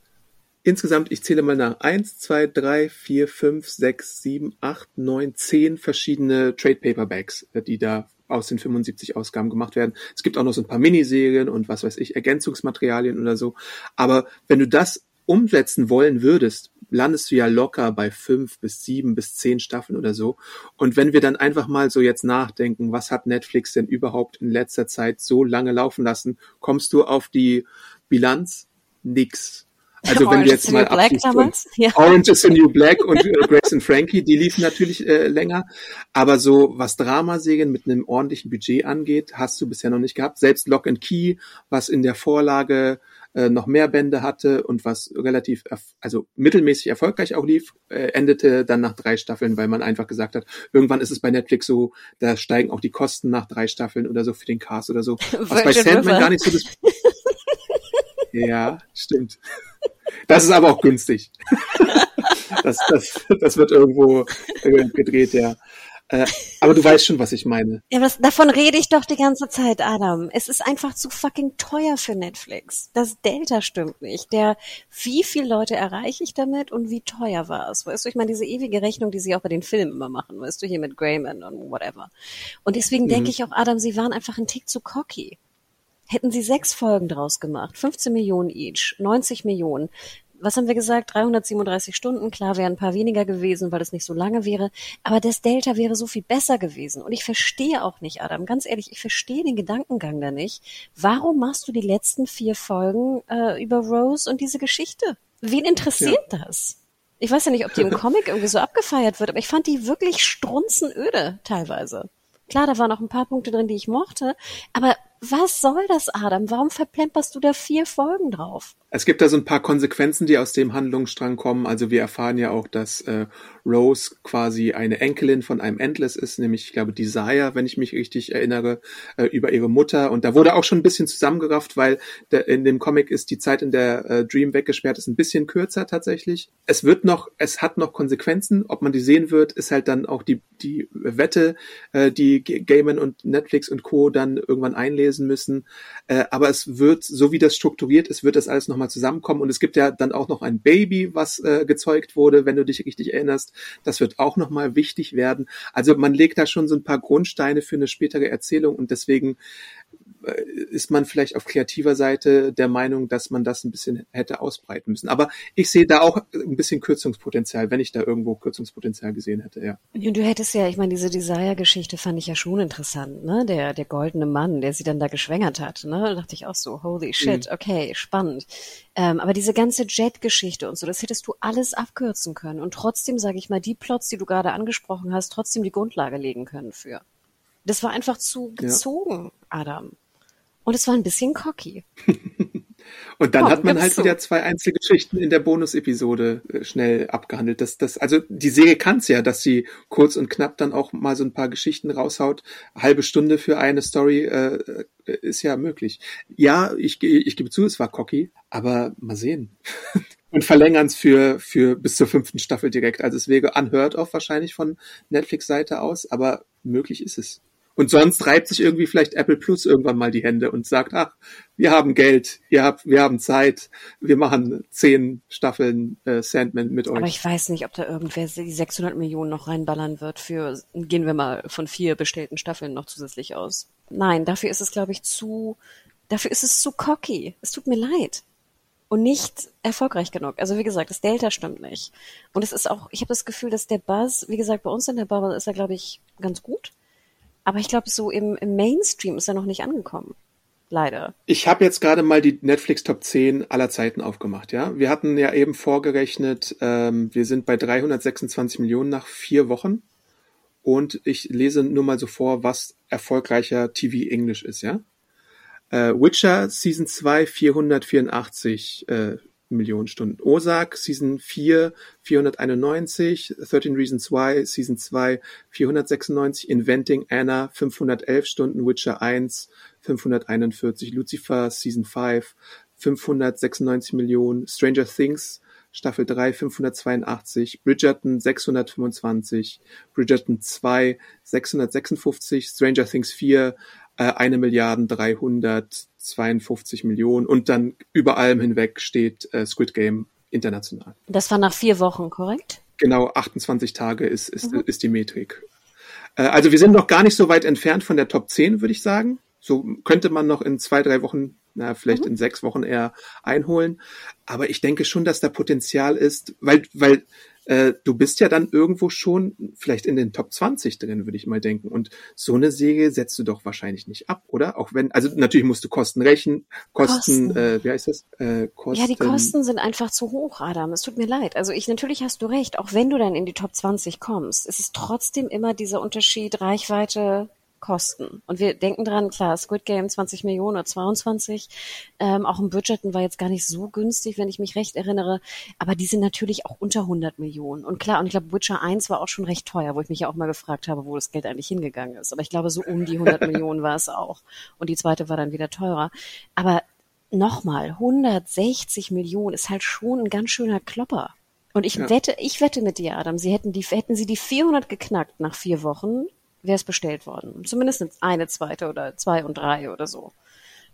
insgesamt, ich zähle mal nach, eins, zwei, drei, vier, fünf, sechs, sieben, acht, neun, zehn verschiedene Trade Paperbacks, äh, die da aus den 75 Ausgaben gemacht werden. Es gibt auch noch so ein paar Miniserien und was weiß ich, Ergänzungsmaterialien oder so. Aber wenn du das umsetzen wollen würdest, landest du ja locker bei fünf bis sieben bis zehn Staffeln oder so. Und wenn wir dann einfach mal so jetzt nachdenken, was hat Netflix denn überhaupt in letzter Zeit so lange laufen lassen, kommst du auf die Bilanz? Nix. Also wenn wir jetzt mal damals? Ja. Orange is the New Black und äh, Grace and Frankie, die liefen natürlich äh, länger. Aber so was Dramaserien mit einem ordentlichen Budget angeht, hast du bisher noch nicht gehabt. Selbst Lock and Key, was in der Vorlage äh, noch mehr Bände hatte und was relativ, also mittelmäßig erfolgreich auch lief, äh, endete dann nach drei Staffeln, weil man einfach gesagt hat, irgendwann ist es bei Netflix so, da steigen auch die Kosten nach drei Staffeln oder so für den Cast oder so. Was bei Sandman gar nicht so das Ja, stimmt. Das ist aber auch günstig. Das, das, das wird irgendwo gedreht, ja. Äh, aber du weißt schon, was ich meine. Ja, was, davon rede ich doch die ganze Zeit, Adam. Es ist einfach zu fucking teuer für Netflix. Das Delta stimmt nicht. Der, wie viele Leute erreiche ich damit und wie teuer war es? Weißt du, ich meine, diese ewige Rechnung, die sie auch bei den Filmen immer machen, weißt du, hier mit Grayman und whatever. Und deswegen mhm. denke ich auch, Adam, sie waren einfach ein Tick zu cocky. Hätten sie sechs Folgen draus gemacht, 15 Millionen each, 90 Millionen, was haben wir gesagt? 337 Stunden. Klar wären ein paar weniger gewesen, weil es nicht so lange wäre. Aber das Delta wäre so viel besser gewesen. Und ich verstehe auch nicht, Adam, ganz ehrlich, ich verstehe den Gedankengang da nicht. Warum machst du die letzten vier Folgen äh, über Rose und diese Geschichte? Wen interessiert ja. das? Ich weiß ja nicht, ob die im Comic irgendwie so abgefeiert wird, aber ich fand die wirklich strunzenöde teilweise. Klar, da waren auch ein paar Punkte drin, die ich mochte, aber was soll das, Adam? Warum verplemperst du da vier Folgen drauf? Es gibt da so ein paar Konsequenzen, die aus dem Handlungsstrang kommen. Also wir erfahren ja auch, dass äh, Rose quasi eine Enkelin von einem Endless ist, nämlich ich glaube Desire, wenn ich mich richtig erinnere, äh, über ihre Mutter. Und da wurde auch schon ein bisschen zusammengerafft, weil der, in dem Comic ist die Zeit, in der äh, Dream weggesperrt ist, ein bisschen kürzer tatsächlich. Es wird noch, es hat noch Konsequenzen. Ob man die sehen wird, ist halt dann auch die die Wette, äh, die Gaiman und Netflix und Co. dann irgendwann einlesen müssen. Äh, aber es wird, so wie das strukturiert ist, wird das alles nochmal nochmal zusammenkommen. Und es gibt ja dann auch noch ein Baby, was äh, gezeugt wurde, wenn du dich richtig erinnerst. Das wird auch nochmal wichtig werden. Also man legt da schon so ein paar Grundsteine für eine spätere Erzählung und deswegen ist man vielleicht auf kreativer Seite der Meinung, dass man das ein bisschen hätte ausbreiten müssen. Aber ich sehe da auch ein bisschen Kürzungspotenzial, wenn ich da irgendwo Kürzungspotenzial gesehen hätte, ja. Und du hättest ja, ich meine, diese Desire-Geschichte fand ich ja schon interessant, ne? Der, der goldene Mann, der sie dann da geschwängert hat, ne? Da dachte ich auch so, holy shit, mhm. okay, spannend. Ähm, aber diese ganze Jet-Geschichte und so, das hättest du alles abkürzen können und trotzdem, sage ich mal, die Plots, die du gerade angesprochen hast, trotzdem die Grundlage legen können für. Das war einfach zu gezogen, ja. Adam. Und es war ein bisschen cocky. Und dann oh, hat man halt so. wieder zwei Einzelgeschichten in der Bonus-Episode äh, schnell abgehandelt. Das, das, also die Serie kann's ja, dass sie kurz und knapp dann auch mal so ein paar Geschichten raushaut. halbe Stunde für eine Story äh, äh, ist ja möglich. Ja, ich, ich gebe zu, es war cocky, aber mal sehen. und verlängern es für, für bis zur fünften Staffel direkt. Also es wäre unheard of wahrscheinlich von Netflix-Seite aus, aber möglich ist es. Und sonst reibt sich irgendwie vielleicht Apple Plus irgendwann mal die Hände und sagt, ach, wir haben Geld, ihr habt, wir haben Zeit, wir machen zehn Staffeln äh, Sandman mit euch. Aber ich weiß nicht, ob da irgendwer die 600 Millionen noch reinballern wird für, gehen wir mal von vier bestellten Staffeln noch zusätzlich aus. Nein, dafür ist es, glaube ich, zu, dafür ist es zu cocky. Es tut mir leid. Und nicht erfolgreich genug. Also wie gesagt, das Delta stimmt nicht. Und es ist auch, ich habe das Gefühl, dass der Buzz, wie gesagt, bei uns in der Bubble ist er, glaube ich, ganz gut aber ich glaube, so im, im Mainstream ist er noch nicht angekommen. Leider. Ich habe jetzt gerade mal die Netflix Top 10 aller Zeiten aufgemacht, ja. Wir hatten ja eben vorgerechnet, ähm, wir sind bei 326 Millionen nach vier Wochen. Und ich lese nur mal so vor, was erfolgreicher TV Englisch ist, ja. Äh, Witcher Season 2 484 äh, Millionen Stunden. Ozark Season 4 491, 13 Reasons Why Season 2 496, Inventing Anna 511 Stunden, Witcher 1 541, Lucifer Season 5 596 Millionen, Stranger Things Staffel 3 582, Bridgerton 625, Bridgerton 2 656, Stranger Things 4 äh, eine Milliarden 352 Millionen und dann über allem hinweg steht äh, Squid Game international. Das war nach vier Wochen, korrekt? Genau, 28 Tage ist, ist, mhm. ist die Metrik. Äh, also wir sind noch gar nicht so weit entfernt von der Top 10, würde ich sagen. So könnte man noch in zwei, drei Wochen, na, vielleicht mhm. in sechs Wochen eher einholen. Aber ich denke schon, dass da Potenzial ist, weil, weil äh, du bist ja dann irgendwo schon vielleicht in den Top 20 drin, würde ich mal denken. Und so eine Serie setzt du doch wahrscheinlich nicht ab, oder? Auch wenn, also natürlich musst du Kosten rechnen, Kosten, Kosten. Äh, wie heißt das? Äh, Kosten. Ja, die Kosten sind einfach zu hoch, Adam. Es tut mir leid. Also ich, natürlich hast du recht, auch wenn du dann in die Top 20 kommst, es ist trotzdem immer dieser Unterschied Reichweite, kosten. Und wir denken dran, klar, Squid Game 20 Millionen oder 22. Ähm, auch im Budgeten war jetzt gar nicht so günstig, wenn ich mich recht erinnere. Aber die sind natürlich auch unter 100 Millionen. Und klar, und ich glaube, Witcher 1 war auch schon recht teuer, wo ich mich ja auch mal gefragt habe, wo das Geld eigentlich hingegangen ist. Aber ich glaube, so um die 100 Millionen war es auch. Und die zweite war dann wieder teurer. Aber nochmal, 160 Millionen ist halt schon ein ganz schöner Klopper. Und ich ja. wette, ich wette mit dir, Adam, sie hätten die, hätten sie die 400 geknackt nach vier Wochen, wäre es bestellt worden. Zumindest eine zweite oder zwei und drei oder so.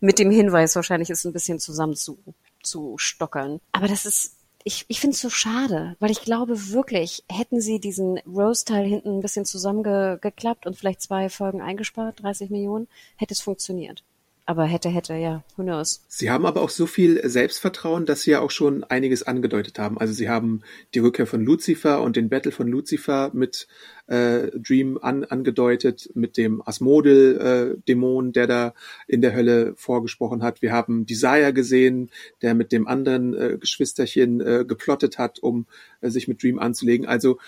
Mit dem Hinweis, wahrscheinlich ist ein bisschen zusammen zu, zu stockern. Aber das ist, ich, ich finde es so schade, weil ich glaube wirklich, hätten sie diesen Rose-Teil hinten ein bisschen zusammengeklappt und vielleicht zwei Folgen eingespart, 30 Millionen, hätte es funktioniert. Aber hätte, hätte, ja, who knows. Sie haben aber auch so viel Selbstvertrauen, dass sie ja auch schon einiges angedeutet haben. Also sie haben die Rückkehr von Lucifer und den Battle von Lucifer mit äh, Dream an, angedeutet, mit dem Asmodel-Dämon, äh, der da in der Hölle vorgesprochen hat. Wir haben Desire gesehen, der mit dem anderen äh, Geschwisterchen äh, geplottet hat, um äh, sich mit Dream anzulegen. Also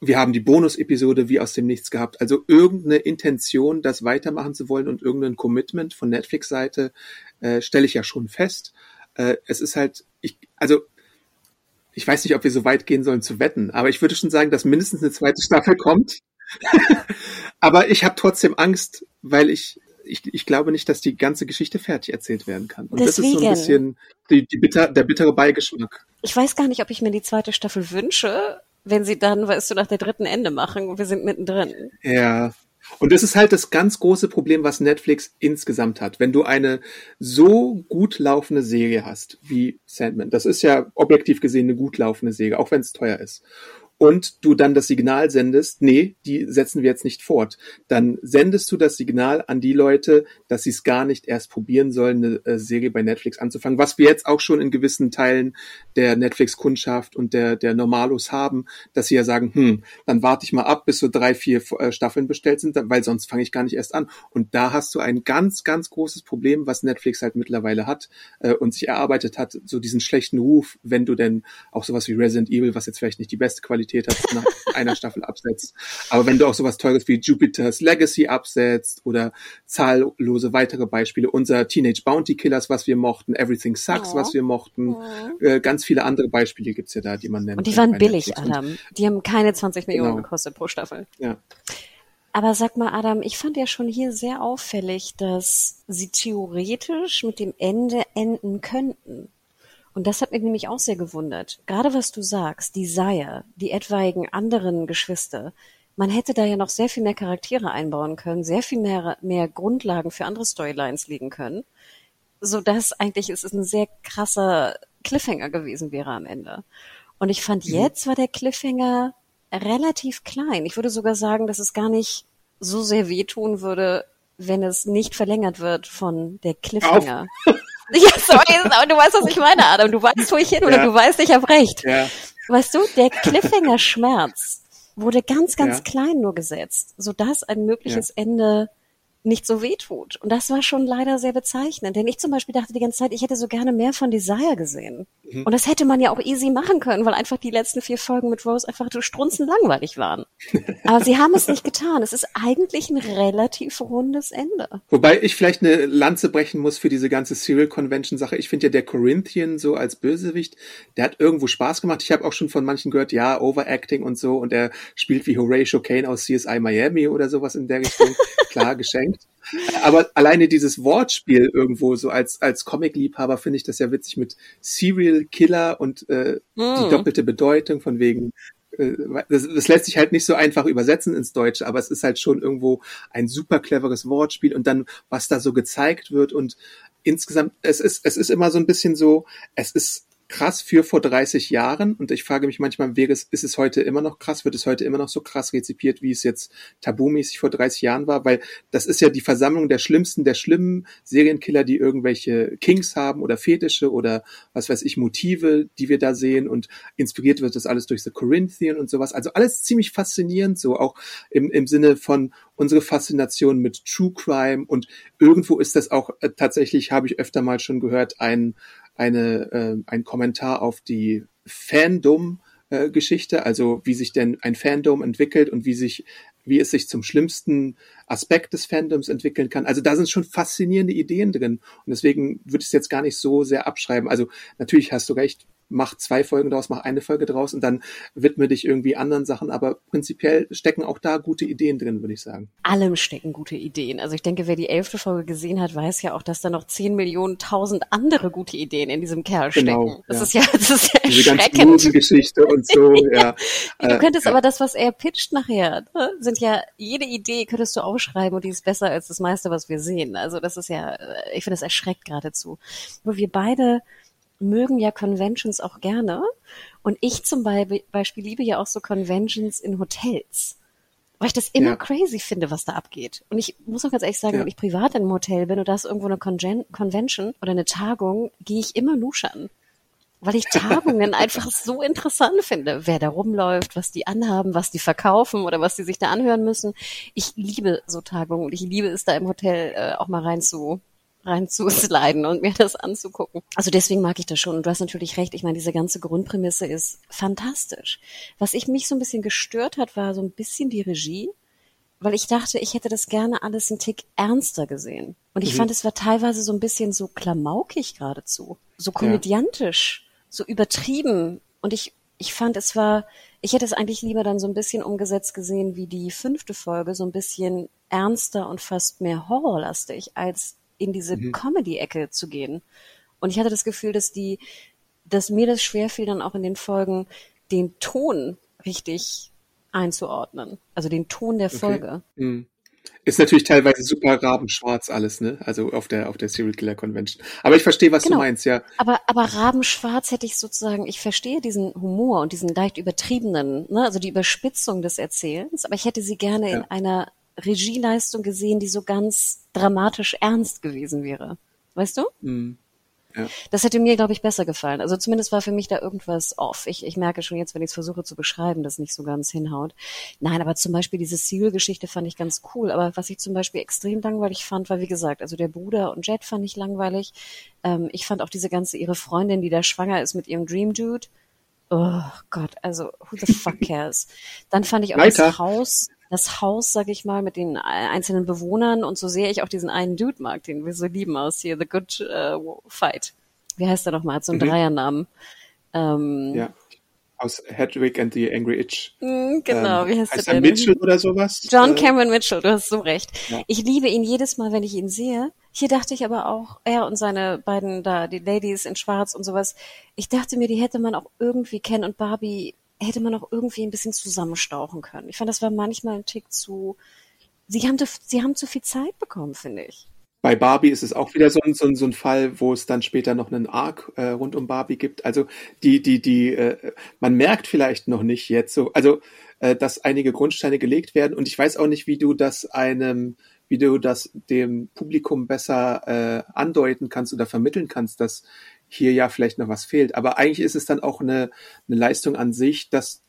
wir haben die Bonus-Episode wie aus dem Nichts gehabt. Also irgendeine Intention, das weitermachen zu wollen und irgendein Commitment von Netflix-Seite äh, stelle ich ja schon fest. Äh, es ist halt, ich, also ich weiß nicht, ob wir so weit gehen sollen zu wetten, aber ich würde schon sagen, dass mindestens eine zweite Staffel kommt. aber ich habe trotzdem Angst, weil ich, ich, ich glaube nicht, dass die ganze Geschichte fertig erzählt werden kann. Und Deswegen. das ist so ein bisschen die, die bitter, der bittere Beigeschmack. Ich weiß gar nicht, ob ich mir die zweite Staffel wünsche, wenn sie dann, weißt du, nach der dritten Ende machen und wir sind mittendrin. Ja. Und das ist halt das ganz große Problem, was Netflix insgesamt hat. Wenn du eine so gut laufende Serie hast wie Sandman, das ist ja objektiv gesehen eine gut laufende Serie, auch wenn es teuer ist und du dann das Signal sendest, nee, die setzen wir jetzt nicht fort, dann sendest du das Signal an die Leute, dass sie es gar nicht erst probieren sollen, eine äh, Serie bei Netflix anzufangen, was wir jetzt auch schon in gewissen Teilen der Netflix-Kundschaft und der, der Normalos haben, dass sie ja sagen, hm, dann warte ich mal ab, bis so drei, vier äh, Staffeln bestellt sind, weil sonst fange ich gar nicht erst an. Und da hast du ein ganz, ganz großes Problem, was Netflix halt mittlerweile hat äh, und sich erarbeitet hat, so diesen schlechten Ruf, wenn du denn auch sowas wie Resident Evil, was jetzt vielleicht nicht die beste Qualität Qualität hat, nach einer Staffel absetzt. Aber wenn du auch sowas Teures wie Jupiter's Legacy absetzt oder zahllose weitere Beispiele, unser Teenage Bounty Killers, was wir mochten, Everything Sucks, oh. was wir mochten, oh. äh, ganz viele andere Beispiele gibt's ja da, die man nennt. Und die waren billig, Adam. Die haben keine 20 Millionen genau. gekostet pro Staffel. Ja. Aber sag mal, Adam, ich fand ja schon hier sehr auffällig, dass sie theoretisch mit dem Ende enden könnten. Und das hat mich nämlich auch sehr gewundert. Gerade was du sagst, die Sire, die etwaigen anderen Geschwister, man hätte da ja noch sehr viel mehr Charaktere einbauen können, sehr viel mehr, mehr Grundlagen für andere Storylines liegen können, so dass eigentlich es ein sehr krasser Cliffhanger gewesen wäre am Ende. Und ich fand, mhm. jetzt war der Cliffhanger relativ klein. Ich würde sogar sagen, dass es gar nicht so sehr wehtun würde, wenn es nicht verlängert wird von der Cliffhanger. ja, sorry, aber du weißt, was ich meine, Adam. Du weißt, wo ich hin ja. oder du weißt, ich habe recht. Ja. Weißt du, der Cliffhanger-Schmerz wurde ganz, ganz ja. klein nur gesetzt, sodass ein mögliches Ende nicht so wehtut. Und das war schon leider sehr bezeichnend. Denn ich zum Beispiel dachte die ganze Zeit, ich hätte so gerne mehr von Desire gesehen. Mhm. Und das hätte man ja auch easy machen können, weil einfach die letzten vier Folgen mit Rose einfach so strunzenlangweilig waren. Aber sie haben es nicht getan. Es ist eigentlich ein relativ rundes Ende. Wobei ich vielleicht eine Lanze brechen muss für diese ganze Serial Convention Sache. Ich finde ja der Corinthian so als Bösewicht, der hat irgendwo Spaß gemacht. Ich habe auch schon von manchen gehört, ja, Overacting und so und er spielt wie Horatio Kane aus CSI Miami oder sowas in der Richtung. Klar, geschenkt. Aber alleine dieses Wortspiel irgendwo so als als Comic-Liebhaber finde ich das ja witzig mit Serial Killer und äh, mm. die doppelte Bedeutung von wegen äh, das, das lässt sich halt nicht so einfach übersetzen ins Deutsche, aber es ist halt schon irgendwo ein super cleveres Wortspiel und dann was da so gezeigt wird und insgesamt es ist es ist immer so ein bisschen so es ist krass für vor 30 Jahren. Und ich frage mich manchmal, wäre es, ist es heute immer noch krass? Wird es heute immer noch so krass rezipiert, wie es jetzt tabumäßig vor 30 Jahren war? Weil das ist ja die Versammlung der Schlimmsten, der schlimmen Serienkiller, die irgendwelche Kings haben oder Fetische oder was weiß ich, Motive, die wir da sehen. Und inspiriert wird das alles durch The Corinthian und sowas. Also alles ziemlich faszinierend, so auch im, im Sinne von unsere Faszination mit True Crime. Und irgendwo ist das auch äh, tatsächlich, habe ich öfter mal schon gehört, ein eine, äh, ein Kommentar auf die Fandom Geschichte, also wie sich denn ein Fandom entwickelt und wie sich, wie es sich zum schlimmsten Aspekt des Fandoms entwickeln kann. Also da sind schon faszinierende Ideen drin und deswegen würde ich es jetzt gar nicht so sehr abschreiben. Also natürlich hast du recht, mach zwei Folgen draus, mach eine Folge draus und dann widme dich irgendwie anderen Sachen. Aber prinzipiell stecken auch da gute Ideen drin, würde ich sagen. Allem stecken gute Ideen. Also ich denke, wer die elfte Folge gesehen hat, weiß ja auch, dass da noch zehn Millionen tausend andere gute Ideen in diesem Kerl genau, stecken. Das ja. ist ja, das ist ja Diese ganze Geschichte und so, ja. Du äh, könntest ja. aber das, was er pitcht nachher, ne, sind ja, jede Idee könntest du aufschreiben und die ist besser als das meiste, was wir sehen. Also das ist ja, ich finde, das erschreckt geradezu. Aber wir beide mögen ja Conventions auch gerne. Und ich zum Beispiel liebe ja auch so Conventions in Hotels. Weil ich das immer ja. crazy finde, was da abgeht. Und ich muss auch ganz ehrlich sagen, ja. wenn ich privat in einem Hotel bin und da ist irgendwo eine Congen Convention oder eine Tagung, gehe ich immer luschern. Weil ich Tagungen einfach so interessant finde, wer da rumläuft, was die anhaben, was die verkaufen oder was die sich da anhören müssen. Ich liebe so Tagungen und ich liebe es da im Hotel äh, auch mal rein zu reinzusliden und mir das anzugucken. Also deswegen mag ich das schon. Und du hast natürlich recht. Ich meine, diese ganze Grundprämisse ist fantastisch. Was ich mich so ein bisschen gestört hat, war so ein bisschen die Regie, weil ich dachte, ich hätte das gerne alles einen Tick ernster gesehen. Und ich mhm. fand, es war teilweise so ein bisschen so klamaukig geradezu, so komödiantisch, ja. so übertrieben. Und ich, ich fand, es war, ich hätte es eigentlich lieber dann so ein bisschen umgesetzt gesehen wie die fünfte Folge, so ein bisschen ernster und fast mehr horrorlastig als in diese mhm. Comedy-Ecke zu gehen. Und ich hatte das Gefühl, dass die, dass mir das schwerfiel, dann auch in den Folgen den Ton richtig einzuordnen. Also den Ton der Folge. Okay. Mhm. Ist natürlich teilweise super rabenschwarz alles, ne? Also auf der auf der Serial Killer Convention. Aber ich verstehe, was genau. du meinst, ja. Aber aber rabenschwarz hätte ich sozusagen, ich verstehe diesen Humor und diesen leicht übertriebenen, ne, also die Überspitzung des Erzählens, aber ich hätte sie gerne ja. in einer Regieleistung gesehen, die so ganz dramatisch ernst gewesen wäre. Weißt du? Mm. Ja. Das hätte mir, glaube ich, besser gefallen. Also zumindest war für mich da irgendwas off. Ich, ich merke schon jetzt, wenn ich es versuche zu beschreiben, dass nicht so ganz hinhaut. Nein, aber zum Beispiel diese Seal-Geschichte fand ich ganz cool. Aber was ich zum Beispiel extrem langweilig fand, war wie gesagt, also der Bruder und Jet fand ich langweilig. Ähm, ich fand auch diese ganze ihre Freundin, die da schwanger ist mit ihrem Dream Dude, oh Gott, also who the fuck cares? Dann fand ich auch Weiter. das Haus, das Haus, sag ich mal, mit den einzelnen Bewohnern und so sehr ich auch diesen einen Dude mag, den wir so lieben aus hier, The Good äh, Fight. Wie heißt er nochmal? Hat so einen Mhm. Dreiernamen. Ähm, Ja. Aus Hedwig and the Angry Itch. mh, Genau, Ähm, wie heißt, heißt er denn? Mitchell oder sowas? John Äh, Cameron Mitchell, du hast so recht. Ja. Ich liebe ihn jedes Mal, wenn ich ihn sehe. Hier dachte ich aber auch, er und seine beiden da, die Ladies in Schwarz und sowas, ich dachte mir, die hätte man auch irgendwie, Ken und Barbie, hätte man auch irgendwie ein bisschen zusammenstauchen können. Ich fand, das war manchmal ein Tick zu, sie haben, zu- sie haben zu viel Zeit bekommen, finde ich. Bei Barbie ist es auch wieder so ein, so ein, so ein Fall, wo es dann später noch einen Arc äh, rund um Barbie gibt. Also die, die, die, äh, man merkt vielleicht noch nicht jetzt so, also äh, dass einige Grundsteine gelegt werden und ich weiß auch nicht, wie du das einem, wie du das dem Publikum besser äh, andeuten kannst oder vermitteln kannst, dass hier ja vielleicht noch was fehlt. Aber eigentlich ist es dann auch eine, eine Leistung an sich, dass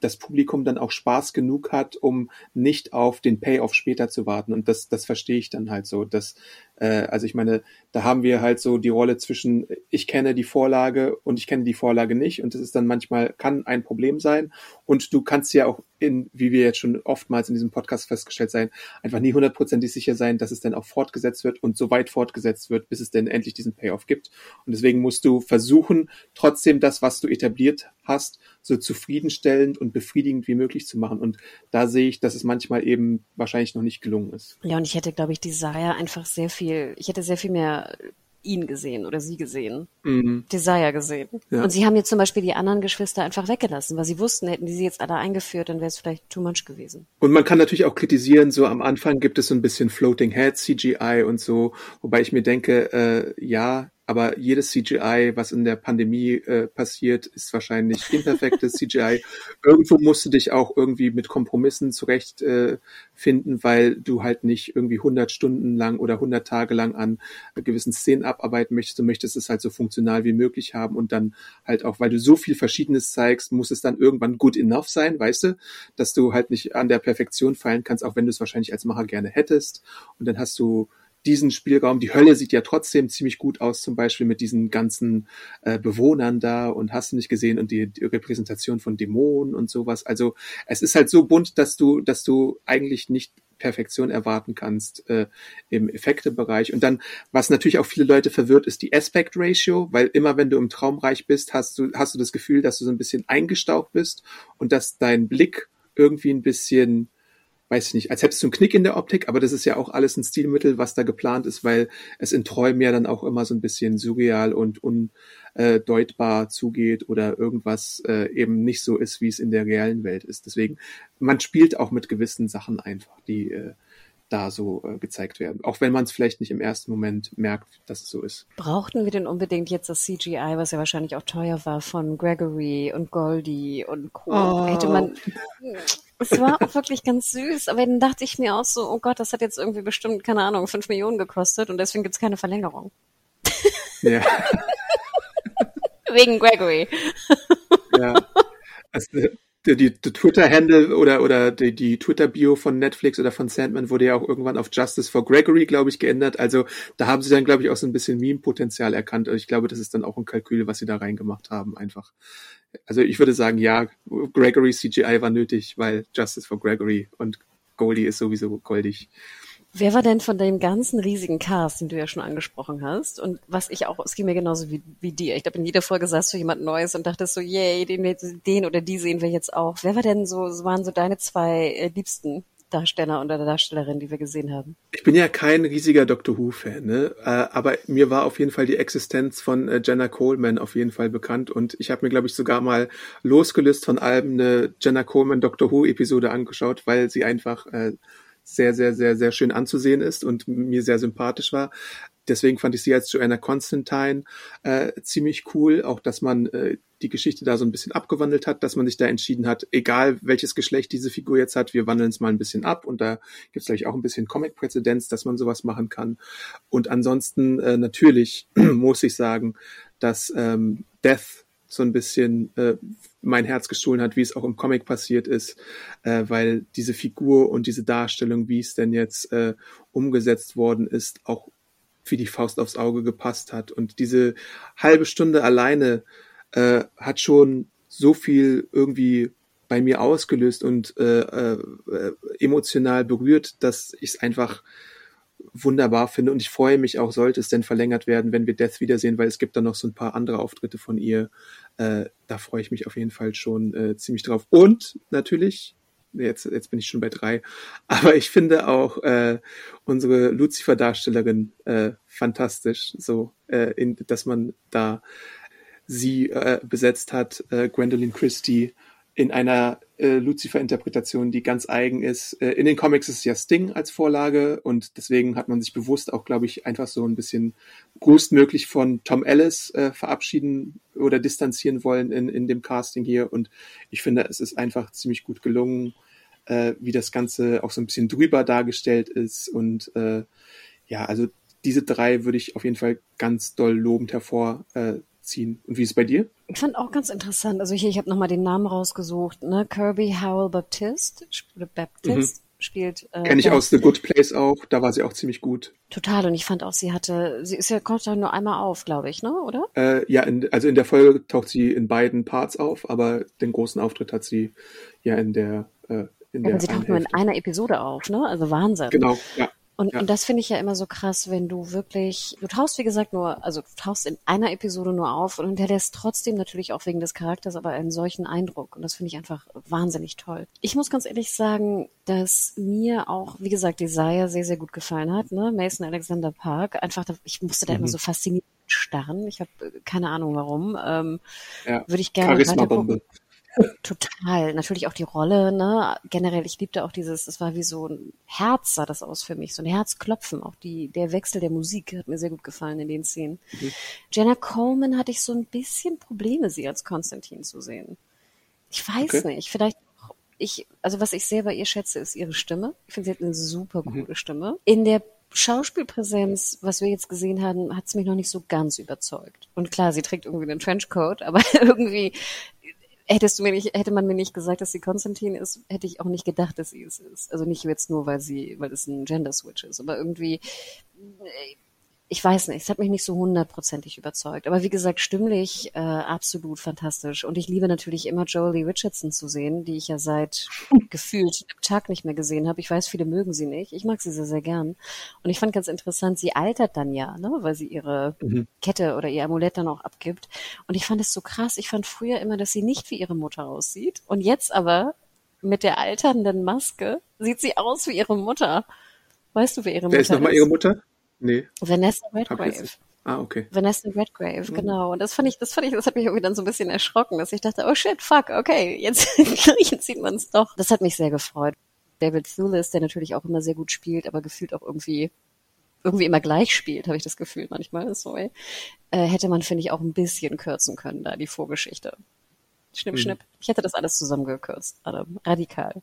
das Publikum dann auch Spaß genug hat, um nicht auf den Payoff später zu warten. Und das, das verstehe ich dann halt so. Dass, äh, also ich meine, da haben wir halt so die Rolle zwischen, ich kenne die Vorlage und ich kenne die Vorlage nicht. Und das ist dann manchmal, kann ein Problem sein. Und du kannst ja auch in, wie wir jetzt schon oftmals in diesem Podcast festgestellt sein, einfach nie hundertprozentig sicher sein, dass es dann auch fortgesetzt wird und so weit fortgesetzt wird, bis es denn endlich diesen Payoff gibt. Und deswegen musst du versuchen, trotzdem das, was du etabliert hast, so zufriedenstellend und befriedigend wie möglich zu machen. Und da sehe ich, dass es manchmal eben wahrscheinlich noch nicht gelungen ist. Ja, und ich hätte, glaube ich, Desire einfach sehr viel, ich hätte sehr viel mehr ihn gesehen oder sie gesehen. Mhm. Desire gesehen. Ja. Und sie haben jetzt zum Beispiel die anderen Geschwister einfach weggelassen, weil sie wussten, hätten die sie jetzt alle eingeführt, dann wäre es vielleicht too much gewesen. Und man kann natürlich auch kritisieren, so am Anfang gibt es so ein bisschen Floating Head CGI und so, wobei ich mir denke, äh, ja, aber jedes CGI, was in der Pandemie äh, passiert, ist wahrscheinlich imperfektes CGI. Irgendwo musst du dich auch irgendwie mit Kompromissen zurecht äh, finden, weil du halt nicht irgendwie 100 Stunden lang oder 100 Tage lang an gewissen Szenen abarbeiten möchtest. Du möchtest es halt so funktional wie möglich haben und dann halt auch, weil du so viel Verschiedenes zeigst, muss es dann irgendwann good enough sein, weißt du, dass du halt nicht an der Perfektion feilen kannst, auch wenn du es wahrscheinlich als Macher gerne hättest. Und dann hast du diesen Spielraum. Die Hölle sieht ja trotzdem ziemlich gut aus, zum Beispiel mit diesen ganzen äh, Bewohnern da und hast du nicht gesehen und die, die Repräsentation von Dämonen und sowas. Also es ist halt so bunt, dass du, dass du eigentlich nicht Perfektion erwarten kannst äh, im Effektebereich. Und dann, was natürlich auch viele Leute verwirrt, ist die Aspect Ratio, weil immer wenn du im Traumreich bist, hast du, hast du das Gefühl, dass du so ein bisschen eingestaucht bist und dass dein Blick irgendwie ein bisschen weiß ich nicht, als hättest du einen Knick in der Optik, aber das ist ja auch alles ein Stilmittel, was da geplant ist, weil es in Träumen ja dann auch immer so ein bisschen surreal und undeutbar zugeht oder irgendwas äh, eben nicht so ist, wie es in der realen Welt ist. Deswegen, man spielt auch mit gewissen Sachen einfach, die äh, da so äh, gezeigt werden. Auch wenn man es vielleicht nicht im ersten Moment merkt, dass es so ist. Brauchten wir denn unbedingt jetzt das CGI, was ja wahrscheinlich auch teuer war, von Gregory und Goldie und Co. Oh. Hätte man, es war auch wirklich ganz süß, aber dann dachte ich mir auch so, oh Gott, das hat jetzt irgendwie bestimmt, keine Ahnung, fünf Millionen gekostet und deswegen gibt's keine Verlängerung. Ja, Wegen Gregory. ja. Also, die, die, die Twitter-Handle oder, oder die, die Twitter-Bio von Netflix oder von Sandman wurde ja auch irgendwann auf Justice for Gregory, glaube ich, geändert. Also da haben sie dann, glaube ich, auch so ein bisschen Meme-Potenzial erkannt. Also ich glaube, das ist dann auch ein Kalkül, was sie da reingemacht haben, einfach. Also ich würde sagen, ja, Gregory CGI war nötig, weil Justice for Gregory und Goldie ist sowieso goldig. Wer war denn von dem ganzen riesigen Cast, den du ja schon angesprochen hast? Und was ich auch, es ging mir genauso wie, wie dir. Ich glaube, in jeder Folge sahst du jemand Neues und dachtest so, yay, den, den oder die sehen wir jetzt auch. Wer war denn so, waren so deine zwei äh, liebsten Darsteller oder Darstellerin, die wir gesehen haben? Ich bin ja kein riesiger Doctor Who-Fan, ne? Äh, aber mir war auf jeden Fall die Existenz von äh, Jenna Coleman auf jeden Fall bekannt und ich habe mir, glaube ich, sogar mal losgelöst von Alben eine Jenna Coleman Doctor Who-Episode angeschaut, weil sie einfach äh, sehr, sehr, sehr, sehr schön anzusehen ist und mir sehr sympathisch war. Deswegen fand ich sie als Joanna Constantine äh, ziemlich cool, auch dass man äh, die Geschichte da so ein bisschen abgewandelt hat, dass man sich da entschieden hat, egal welches Geschlecht diese Figur jetzt hat, wir wandeln es mal ein bisschen ab und da gibt es vielleicht auch ein bisschen Comic-Präzedenz, dass man sowas machen kann. Und ansonsten äh, natürlich muss ich sagen, dass ähm, Death so ein bisschen äh, mein Herz gestohlen hat, wie es auch im Comic passiert ist, äh, weil diese Figur und diese Darstellung, wie es denn jetzt äh, umgesetzt worden ist, auch wie die Faust aufs Auge gepasst hat. Und diese halbe Stunde alleine äh, hat schon so viel irgendwie bei mir ausgelöst und äh, äh, emotional berührt, dass ich es einfach wunderbar finde und ich freue mich auch, sollte es denn verlängert werden, wenn wir Death wiedersehen, weil es gibt dann noch so ein paar andere Auftritte von ihr. Äh, da freue ich mich auf jeden Fall schon äh, ziemlich drauf. Und natürlich, jetzt, jetzt bin ich schon bei drei, aber ich finde auch äh, unsere Lucifer-Darstellerin äh, fantastisch, so, äh, in, dass man da sie äh, besetzt hat, äh, Gwendolyn Christie in einer äh, Lucifer-Interpretation, die ganz eigen ist. Äh, in den Comics ist ja Sting als Vorlage und deswegen hat man sich bewusst auch, glaube ich, einfach so ein bisschen größtmöglich von Tom Ellis äh, verabschieden oder distanzieren wollen in, in dem Casting hier. Und ich finde, es ist einfach ziemlich gut gelungen, äh, wie das Ganze auch so ein bisschen drüber dargestellt ist. Und äh, ja, also diese drei würde ich auf jeden Fall ganz doll lobend hervor äh, ziehen. Und wie ist es bei dir? Ich fand auch ganz interessant, also hier, ich habe nochmal den Namen rausgesucht, ne? Kirby Howell Baptist, Baptist mhm. spielt. Äh, Kenne ich aus The Good Place auch, da war sie auch ziemlich gut. Total, und ich fand auch, sie hatte, sie ist ja kommt nur einmal auf, glaube ich, ne, oder? Äh, ja, in, also in der Folge taucht sie in beiden Parts auf, aber den großen Auftritt hat sie ja in der äh, in ja, der sie taucht nur in einer Episode auf, ne? Also Wahnsinn. Genau, ja. Und, ja. und das finde ich ja immer so krass, wenn du wirklich, du tauchst wie gesagt nur, also du tauchst in einer Episode nur auf und hinterlässt trotzdem natürlich auch wegen des Charakters aber einen solchen Eindruck. Und das finde ich einfach wahnsinnig toll. Ich muss ganz ehrlich sagen, dass mir auch, wie gesagt, Desire sehr, sehr gut gefallen hat, ne? Mason Alexander Park. Einfach, ich musste da mhm. immer so fasziniert starren. Ich habe keine Ahnung warum. Ähm, ja. Würde ich gerne Charisma-Bombe. Total. Natürlich auch die Rolle, ne? Generell, ich liebte auch dieses, es war wie so ein Herz sah das aus für mich, so ein Herzklopfen. Auch die, der Wechsel der Musik hat mir sehr gut gefallen in den Szenen. Mhm. Jenna Coleman hatte ich so ein bisschen Probleme, sie als Konstantin zu sehen. Ich weiß okay. nicht, vielleicht ich, also was ich sehr bei ihr schätze, ist ihre Stimme. Ich finde, sie hat eine super mhm. coole mhm. Stimme. In der Schauspielpräsenz, was wir jetzt gesehen haben, hat es mich noch nicht so ganz überzeugt. Und klar, sie trägt irgendwie einen Trenchcoat, aber irgendwie hättest du mir nicht, hätte man mir nicht gesagt, dass sie Konstantin ist, hätte ich auch nicht gedacht, dass sie es ist. Also nicht jetzt nur, weil sie, weil es ein Gender Switch ist, aber irgendwie, ich weiß nicht, es hat mich nicht so hundertprozentig überzeugt. Aber wie gesagt, stimmlich äh, absolut fantastisch. Und ich liebe natürlich immer Jolie Richardson zu sehen, die ich ja seit gefühlt einem Tag nicht mehr gesehen habe. Ich weiß, viele mögen sie nicht. Ich mag sie sehr, sehr gern. Und ich fand ganz interessant, sie altert dann ja, ne, weil sie ihre mhm. Kette oder ihr Amulett dann auch abgibt. Und ich fand es so krass. Ich fand früher immer, dass sie nicht wie ihre Mutter aussieht. Und jetzt aber mit der alternden Maske sieht sie aus wie ihre Mutter. Weißt du, wer ihre Wer Mutter ist? nochmal ihre Mutter? Nee. Vanessa Redgrave. Ah, okay. Vanessa Redgrave, mhm. genau. Und das fand ich, das fand ich, das hat mich irgendwie dann so ein bisschen erschrocken, dass ich dachte, oh shit, fuck, okay, jetzt, jetzt sieht man es doch. Das hat mich sehr gefreut. David Thewlis, der natürlich auch immer sehr gut spielt, aber gefühlt auch irgendwie irgendwie immer gleich spielt, habe ich das Gefühl manchmal. Sorry. Äh, hätte man, finde ich, auch ein bisschen kürzen können, da die Vorgeschichte. Schnipp, mhm. schnipp. Ich hätte das alles zusammengekürzt. Adam. Radikal.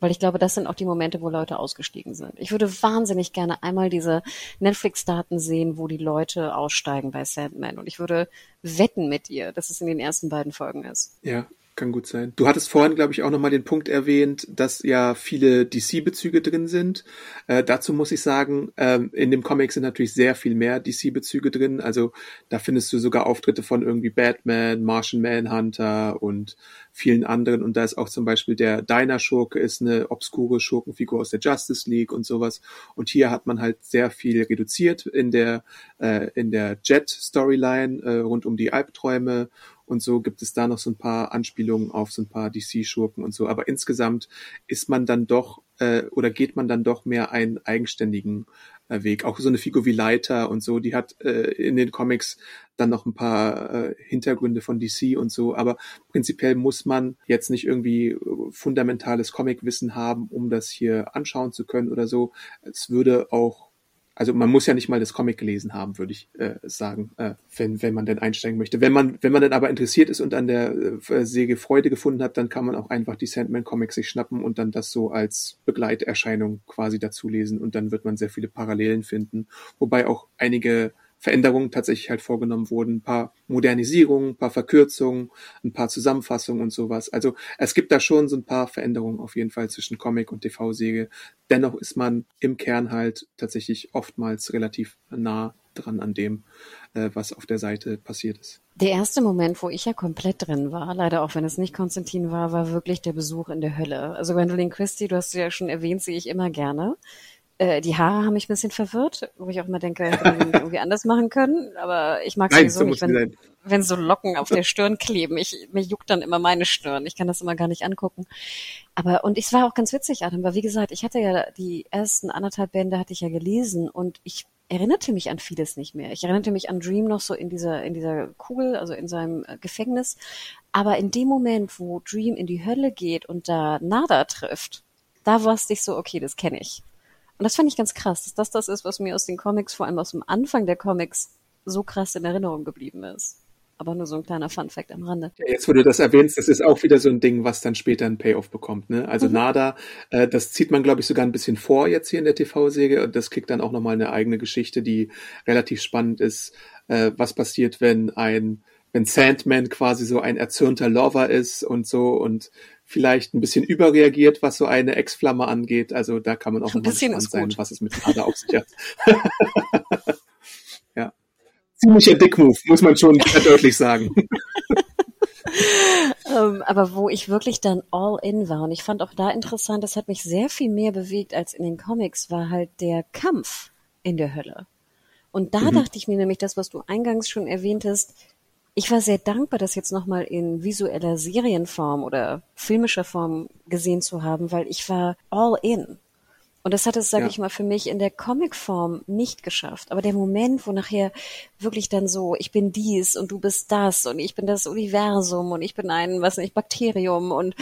Weil ich glaube, das sind auch die Momente, wo Leute ausgestiegen sind. Ich würde wahnsinnig gerne einmal diese Netflix-Daten sehen, wo die Leute aussteigen bei Sandman. Und ich würde wetten mit ihr, dass es in den ersten beiden Folgen ist. Ja, kann gut sein. Du hattest vorhin, glaube ich, auch nochmal den Punkt erwähnt, dass ja viele DC-Bezüge drin sind. Äh, dazu muss ich sagen, ähm, in dem Comic sind natürlich sehr viel mehr DC-Bezüge drin. Also da findest du sogar Auftritte von irgendwie Batman, Martian Manhunter und vielen anderen. Und da ist auch zum Beispiel der Diner-Schurke ist eine obskure Schurkenfigur aus der Justice League und sowas. Und hier hat man halt sehr viel reduziert in der, äh, in der Jet-Storyline äh, rund um die Albträume und so gibt es da noch so ein paar Anspielungen auf so ein paar DC-Schurken und so. Aber insgesamt ist man dann doch äh, oder geht man dann doch mehr einen eigenständigen äh, Weg. Auch so eine Figur wie Leiter und so, die hat äh, in den Comics dann noch ein paar äh, Hintergründe von DC und so. Aber prinzipiell muss man jetzt nicht irgendwie fundamentales Comicwissen haben, um das hier anschauen zu können oder so. Es würde auch also man muss ja nicht mal das Comic gelesen haben, würde ich äh, sagen, äh, wenn, wenn man denn einsteigen möchte. Wenn man, wenn man dann aber interessiert ist und an der äh, Säge Freude gefunden hat, dann kann man auch einfach die Sandman Comics sich schnappen und dann das so als Begleiterscheinung quasi dazu lesen und dann wird man sehr viele Parallelen finden. Wobei auch einige Veränderungen tatsächlich halt vorgenommen wurden. Ein paar Modernisierungen, ein paar Verkürzungen, ein paar Zusammenfassungen und sowas. Also es gibt da schon so ein paar Veränderungen auf jeden Fall zwischen Comic und TV-Serie. Dennoch ist man im Kern halt tatsächlich oftmals relativ nah dran an dem, äh, was auf der Seite passiert ist. Der erste Moment, wo ich ja komplett drin war, leider auch wenn es nicht Konstantin war, war wirklich der Besuch in der Hölle. Also Gwendolyn Christie, du hast ja schon erwähnt, sehe ich immer gerne. Äh, die Haare haben mich ein bisschen verwirrt, wo ich auch immer denke, hätte man irgendwie anders machen können. Aber ich mag Nein, sowieso so nicht, wenn, wenn so Locken auf der Stirn kleben. Ich, mir juckt dann immer meine Stirn. Ich kann das immer gar nicht angucken. Aber, und es war auch ganz witzig, Adam, weil wie gesagt, ich hatte ja die ersten anderthalb Bände hatte ich ja gelesen und ich erinnerte mich an vieles nicht mehr. Ich erinnerte mich an Dream noch so in dieser, in dieser Kugel, also in seinem äh, Gefängnis. Aber in dem Moment, wo Dream in die Hölle geht und da Nada trifft, da wusste ich so, okay, das kenne ich. Und das fand ich ganz krass, dass das das ist, was mir aus den Comics, vor allem aus dem Anfang der Comics, so krass in Erinnerung geblieben ist. Aber nur so ein kleiner Fun-Fact am Rande. Ja, jetzt, wo du das erwähnst, das ist auch wieder so ein Ding, was dann später ein Payoff bekommt. Ne? Also mhm. Nada, äh, das zieht man, glaube ich, sogar ein bisschen vor jetzt hier in der TV-Serie. Und das kriegt dann auch nochmal eine eigene Geschichte, die relativ spannend ist. Äh, was passiert, wenn ein wenn Sandman quasi so ein erzürnter Lover ist und so und vielleicht ein bisschen überreagiert, was so eine Ex-Flamme angeht. Also da kann man auch ein bisschen sein, was es mit Ada auf sich hat. ja. Ziemlicher Dickmove, muss man schon deutlich sagen. um, ähm, aber wo ich wirklich dann all in war und ich fand auch da interessant, das hat mich sehr viel mehr bewegt als in den Comics, war halt der Kampf in der Hölle. Und da mhm. dachte ich mir nämlich das, was du eingangs schon erwähntest, ich war sehr dankbar, das jetzt nochmal in visueller Serienform oder filmischer Form gesehen zu haben, weil ich war all in. Und das hat es, sage ja. ich mal, für mich in der Comicform nicht geschafft. Aber der Moment, wo nachher wirklich dann so, ich bin dies und du bist das und ich bin das Universum und ich bin ein, was nicht, Bakterium und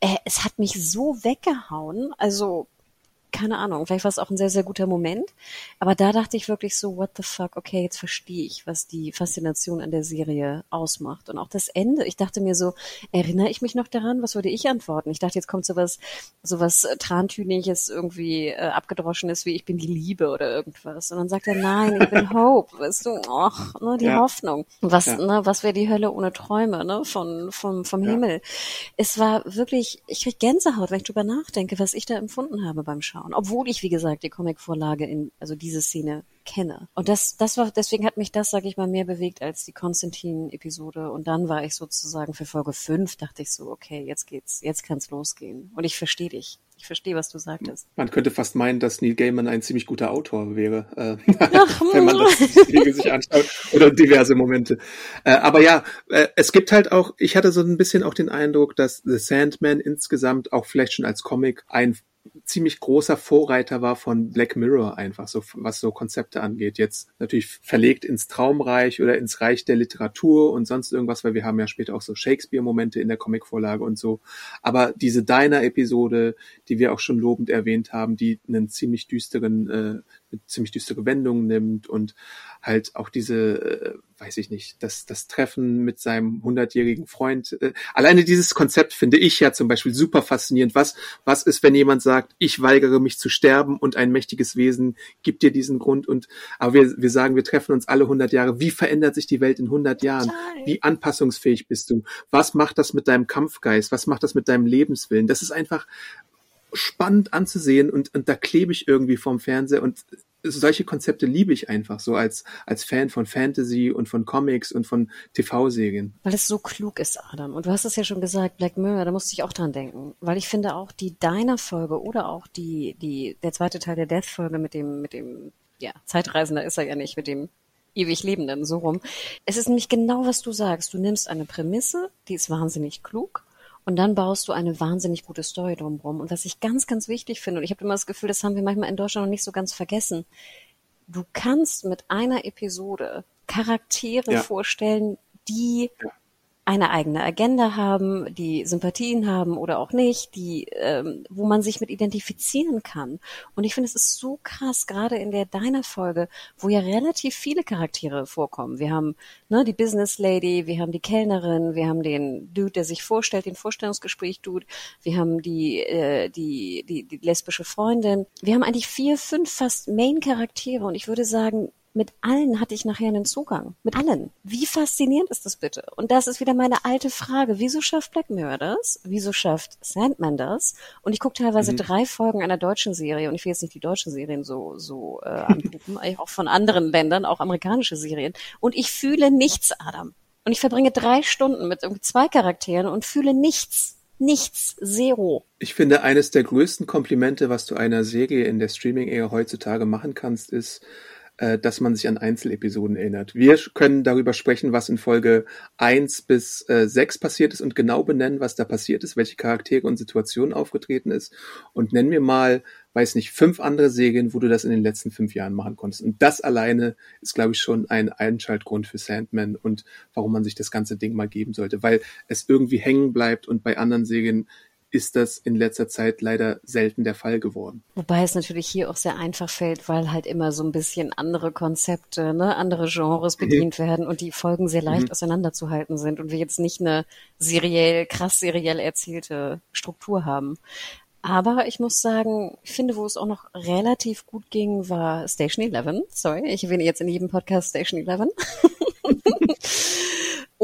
äh, es hat mich so weggehauen. Also keine Ahnung, vielleicht war es auch ein sehr, sehr guter Moment. Aber da dachte ich wirklich so, what the fuck, okay, jetzt verstehe ich, was die Faszination an der Serie ausmacht. Und auch das Ende, ich dachte mir so, erinnere ich mich noch daran? Was würde ich antworten? Ich dachte, jetzt kommt sowas, sowas äh, Trantüniges, irgendwie äh, abgedroschenes wie ich bin die Liebe oder irgendwas. Und dann sagt er, nein, ich bin Hope, weißt du, ach, ne, die ja. Hoffnung. Was, ja. ne, was wäre die Hölle ohne Träume, ne, von, vom, vom ja. Himmel. Es war wirklich, ich krieg Gänsehaut, wenn ich drüber nachdenke, was ich da empfunden habe beim Schauen anschauen, obwohl ich, wie gesagt, die Comicvorlage in, also diese Szene kenne. Und das, das war, deswegen hat mich das, sag ich mal, mehr bewegt als die Konstantin-Episode. Und dann war ich sozusagen für Folge 5, dachte ich so, okay, jetzt geht's, jetzt kann's losgehen. Und ich verstehe dich. Ich verstehe, was du sagtest. Man könnte fast meinen, dass Neil Gaiman ein ziemlich guter Autor wäre, äh, wenn man das sich anschaut oder diverse Momente. Äh, aber ja, äh, es gibt halt auch, ich hatte so ein bisschen auch den Eindruck, dass The Sandman insgesamt auch vielleicht schon als Comic ein ziemlich großer Vorreiter war von Black Mirror einfach, so was so Konzepte angeht. Jetzt natürlich verlegt ins Traumreich oder ins Reich der Literatur und sonst irgendwas, weil wir haben ja später auch so Shakespeare-Momente in der Comicvorlage und so. Aber diese Diner-Episode, die wir auch schon lobend erwähnt haben, die einen ziemlich düsteren, äh, ziemlich düstere Wendung nimmt und halt auch diese, äh, weiß ich nicht, das, das Treffen mit seinem hundertjährigen Freund. Äh, alleine dieses Konzept finde ich ja zum Beispiel super faszinierend. Was, was ist, wenn jemand sagt, ich weigere mich zu sterben und ein mächtiges Wesen gibt dir diesen Grund und, aber wir, wir sagen, wir treffen uns alle hundert Jahre. Wie verändert sich die Welt in hundert Jahren? Wie anpassungsfähig bist du? Was macht das mit deinem Kampfgeist? Was macht das mit deinem Lebenswillen? Das ist einfach spannend anzusehen und, und da klebe ich irgendwie vorm Fernseher und solche Konzepte liebe ich einfach so als, als Fan von Fantasy und von Comics und von TV-Serien. Weil es so klug ist, Adam. Und du hast es ja schon gesagt, Black Mirror, da musste ich auch dran denken. Weil ich finde auch die Diner-Folge oder auch die, die, der zweite Teil der Death-Folge mit dem, mit dem, ja, Zeitreisender ist er ja nicht, mit dem ewig Lebenden, so rum. Es ist nämlich genau, was du sagst. Du nimmst eine Prämisse, die ist wahnsinnig klug und dann baust du eine wahnsinnig gute Story drumherum. Und was ich ganz, ganz wichtig finde, und ich habe immer das Gefühl, das haben wir manchmal in Deutschland noch nicht so ganz vergessen, du kannst mit einer Episode Charaktere ja. vorstellen, die ja eine eigene Agenda haben, die Sympathien haben oder auch nicht, die, ähm, wo man sich mit identifizieren kann. Und ich finde, es ist so krass, gerade in der Deiner-Folge, wo ja relativ viele Charaktere vorkommen. Wir haben ne, die Business Lady, wir haben die Kellnerin, wir haben den Dude, der sich vorstellt, den Vorstellungsgespräch tut, wir haben die, äh, die, die, die lesbische Freundin. Wir haben eigentlich vier, fünf fast Main-Charaktere und ich würde sagen, mit allen hatte ich nachher einen Zugang. Mit allen. Wie faszinierend ist das bitte? Und das ist wieder meine alte Frage. Wieso schafft Black Mirror das? Wieso schafft Sandman das? Und ich gucke teilweise mhm. drei Folgen einer deutschen Serie und ich will jetzt nicht die deutschen Serien so, so äh, angucken, auch von anderen Ländern, auch amerikanische Serien. Und ich fühle nichts, Adam. Und ich verbringe drei Stunden mit irgendwie zwei Charakteren und fühle nichts. Nichts, zero. Ich finde, eines der größten Komplimente, was du einer Serie in der Streaming-Ära heutzutage machen kannst, ist, äh, dass man sich an Einzelepisoden erinnert. Wir können darüber sprechen, was in Folge eins bis äh, 6 passiert ist und genau benennen, was da passiert ist, welche Charaktere und Situationen aufgetreten ist. Und nennen wir mal, weiß nicht, fünf andere Serien, wo du das in den letzten fünf Jahren machen konntest. Und das alleine ist, glaube ich, schon ein Einschaltgrund für Sandman und warum man sich das ganze Ding mal geben sollte, weil es irgendwie hängen bleibt und bei anderen Serien ist das in letzter Zeit leider selten der Fall geworden. Wobei es natürlich hier auch sehr einfach fällt, weil halt immer so ein bisschen andere Konzepte, ne, andere Genres mhm. bedient mhm. werden und die Folgen sehr leicht mhm. auseinanderzuhalten sind und wir jetzt nicht eine seriell, krass seriell erzählte Struktur haben. Aber ich muss sagen, ich finde, wo es auch noch relativ gut ging, war Station 11. Sorry, ich erwähne jetzt in jedem Podcast Station 11.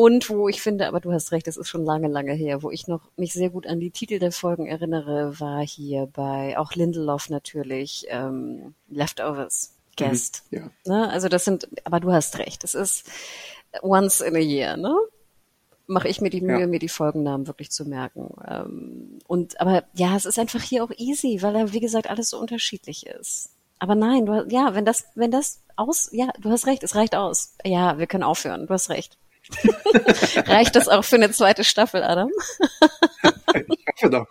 Und wo ich finde, aber du hast recht, es ist schon lange, lange her, wo ich noch mich sehr gut an die Titel der Folgen erinnere, war hier bei auch Lindelof natürlich ähm, Leftovers Guest. Mhm, ja. Ne? Also das sind, aber du hast recht, es ist once in a year, ne? Mache ich mir die Mühe, ja. mir die Folgennamen wirklich zu merken. Ähm, und aber ja, es ist einfach hier auch easy, weil er, wie gesagt, alles so unterschiedlich ist. Aber nein, du, ja, wenn das, wenn das aus, ja, du hast recht, es reicht aus. Ja, wir können aufhören, du hast recht. Reicht das auch für eine zweite Staffel, Adam? ich hoffe doch.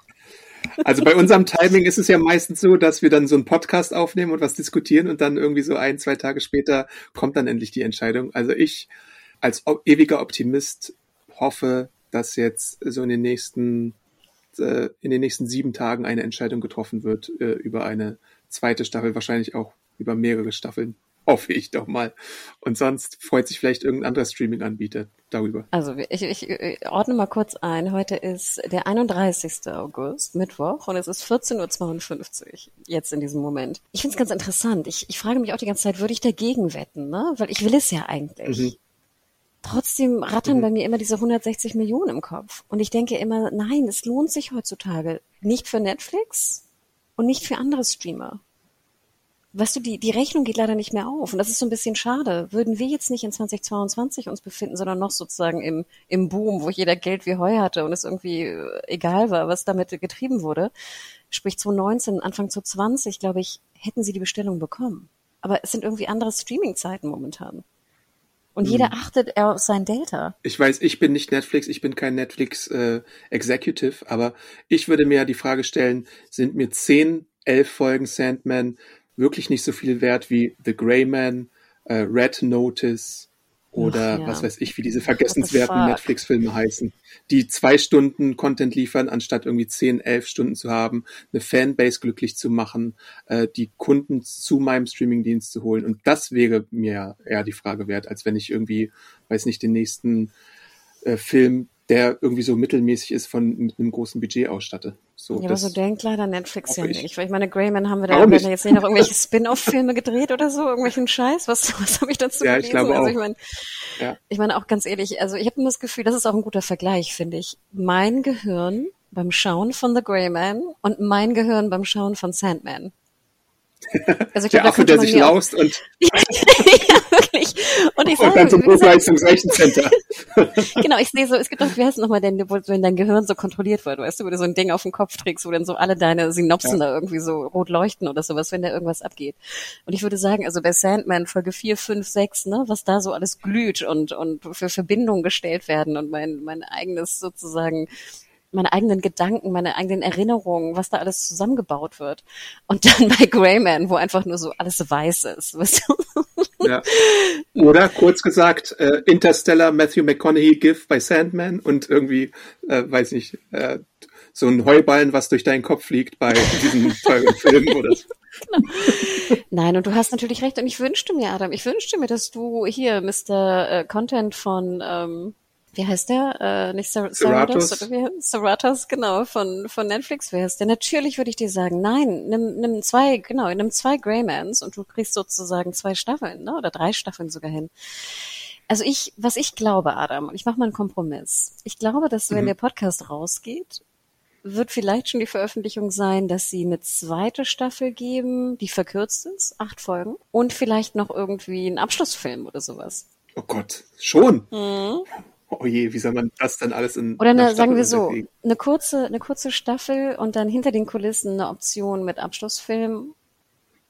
Also bei unserem Timing ist es ja meistens so, dass wir dann so einen Podcast aufnehmen und was diskutieren und dann irgendwie so ein, zwei Tage später kommt dann endlich die Entscheidung. Also ich als ewiger Optimist hoffe, dass jetzt so in den nächsten äh, in den nächsten sieben Tagen eine Entscheidung getroffen wird äh, über eine zweite Staffel, wahrscheinlich auch über mehrere Staffeln hoffe ich doch mal. Und sonst freut sich vielleicht irgendein anderer Streaming-Anbieter darüber. Also ich, ich, ordne mal kurz ein. Heute ist der 31. August, Mittwoch, und es ist 14.52 Uhr jetzt in diesem Moment. Ich finde es ganz interessant. Ich, ich frage mich auch die ganze Zeit, würde ich dagegen wetten, ne? Weil ich will es ja eigentlich. Mhm. Trotzdem rattern mhm. bei mir immer diese 160 Millionen im Kopf. Und ich denke immer, nein, es lohnt sich heutzutage. Nicht für Netflix und nicht für andere Streamer weißt du, die, die Rechnung geht leider nicht mehr auf. Und das ist so ein bisschen schade. Würden wir jetzt nicht in 2022 uns befinden, sondern noch sozusagen im, im Boom, wo jeder Geld wie Heu hatte und es irgendwie äh, egal war, was damit getrieben wurde, sprich 2019, Anfang 2020, glaube ich, hätten sie die Bestellung bekommen. Aber es sind irgendwie andere Streaming-Zeiten momentan. Und hm. jeder achtet auf sein Delta. Ich weiß, ich bin nicht Netflix, ich bin kein Netflix äh, aber ich würde mir ja die Frage stellen, sind mir zehn, elf Folgen Sandman wirklich nicht so viel wert wie The Grey Man, äh, Red Notice oder Ach, ja. was weiß ich, wie diese vergessenswerten Netflix-Filme heißen, die zwei Stunden Content liefern, anstatt irgendwie zehn, elf Stunden zu haben, eine Fanbase glücklich zu machen, äh, die Kunden zu meinem Streamingdienst zu holen. Und das wäre mir eher die Frage wert, als wenn ich irgendwie, weiß nicht, den nächsten äh, Film der irgendwie so mittelmäßig ist, von mit einem großen Budget ausstatte. So, ja, aber so denkt leider Netflix ja nicht. Weil ich meine, Greyman haben wir da haben wir jetzt nicht noch irgendwelche Spin-off-Filme gedreht oder so, irgendwelchen Scheiß. Was, was habe ich dazu ja, gelesen? Ich glaube also auch. ich meine, ja. ich meine auch ganz ehrlich, also ich habe das Gefühl, das ist auch ein guter Vergleich, finde ich. Mein Gehirn beim Schauen von The Greyman und mein Gehirn beim Schauen von Sandman. Also ich der glaub, Affe, der sich laust und ja, wirklich. Und ich sage, und dann zum Hochleistungsrechencenter. genau, ich sehe so, es gibt doch, wie heißt es nochmal denn, wo, wenn dein Gehirn so kontrolliert wird, weißt du, wo du so ein Ding auf den Kopf trägst, wo dann so alle deine Synopsen ja. da irgendwie so rot leuchten oder sowas, wenn da irgendwas abgeht. Und ich würde sagen, also bei Sandman Folge 4, 5, 6, ne, was da so alles glüht und, und für Verbindungen gestellt werden und mein, mein eigenes sozusagen meine eigenen Gedanken, meine eigenen Erinnerungen, was da alles zusammengebaut wird. Und dann bei Greyman, wo einfach nur so alles weiß ist. Weißt du? ja. Oder kurz gesagt, äh, Interstellar, Matthew McConaughey, GIF bei Sandman und irgendwie, äh, weiß nicht, äh, so ein Heuballen, was durch deinen Kopf fliegt bei diesem teuren Film oder so. Genau. Nein, und du hast natürlich recht. Und ich wünschte mir, Adam, ich wünschte mir, dass du hier Mr. Äh, Content von ähm, wie heißt der? Äh, nicht Ser Serratos. Serratos, oder wie? Serratos, genau, von, von Netflix. Wer ist der? Natürlich würde ich dir sagen, nein, nimm, nimm zwei, genau, nimm zwei Greymans und du kriegst sozusagen zwei Staffeln, ne? Oder drei Staffeln sogar hin. Also ich, was ich glaube, Adam, und ich mache mal einen Kompromiss. Ich glaube, dass wenn der Podcast rausgeht, wird vielleicht schon die Veröffentlichung sein, dass sie eine zweite Staffel geben, die verkürzt ist, acht Folgen, und vielleicht noch irgendwie einen Abschlussfilm oder sowas. Oh Gott, schon. Oh je, wie soll man das dann alles in Oder eine, sagen wir so, eine kurze, eine kurze Staffel und dann hinter den Kulissen eine Option mit Abschlussfilm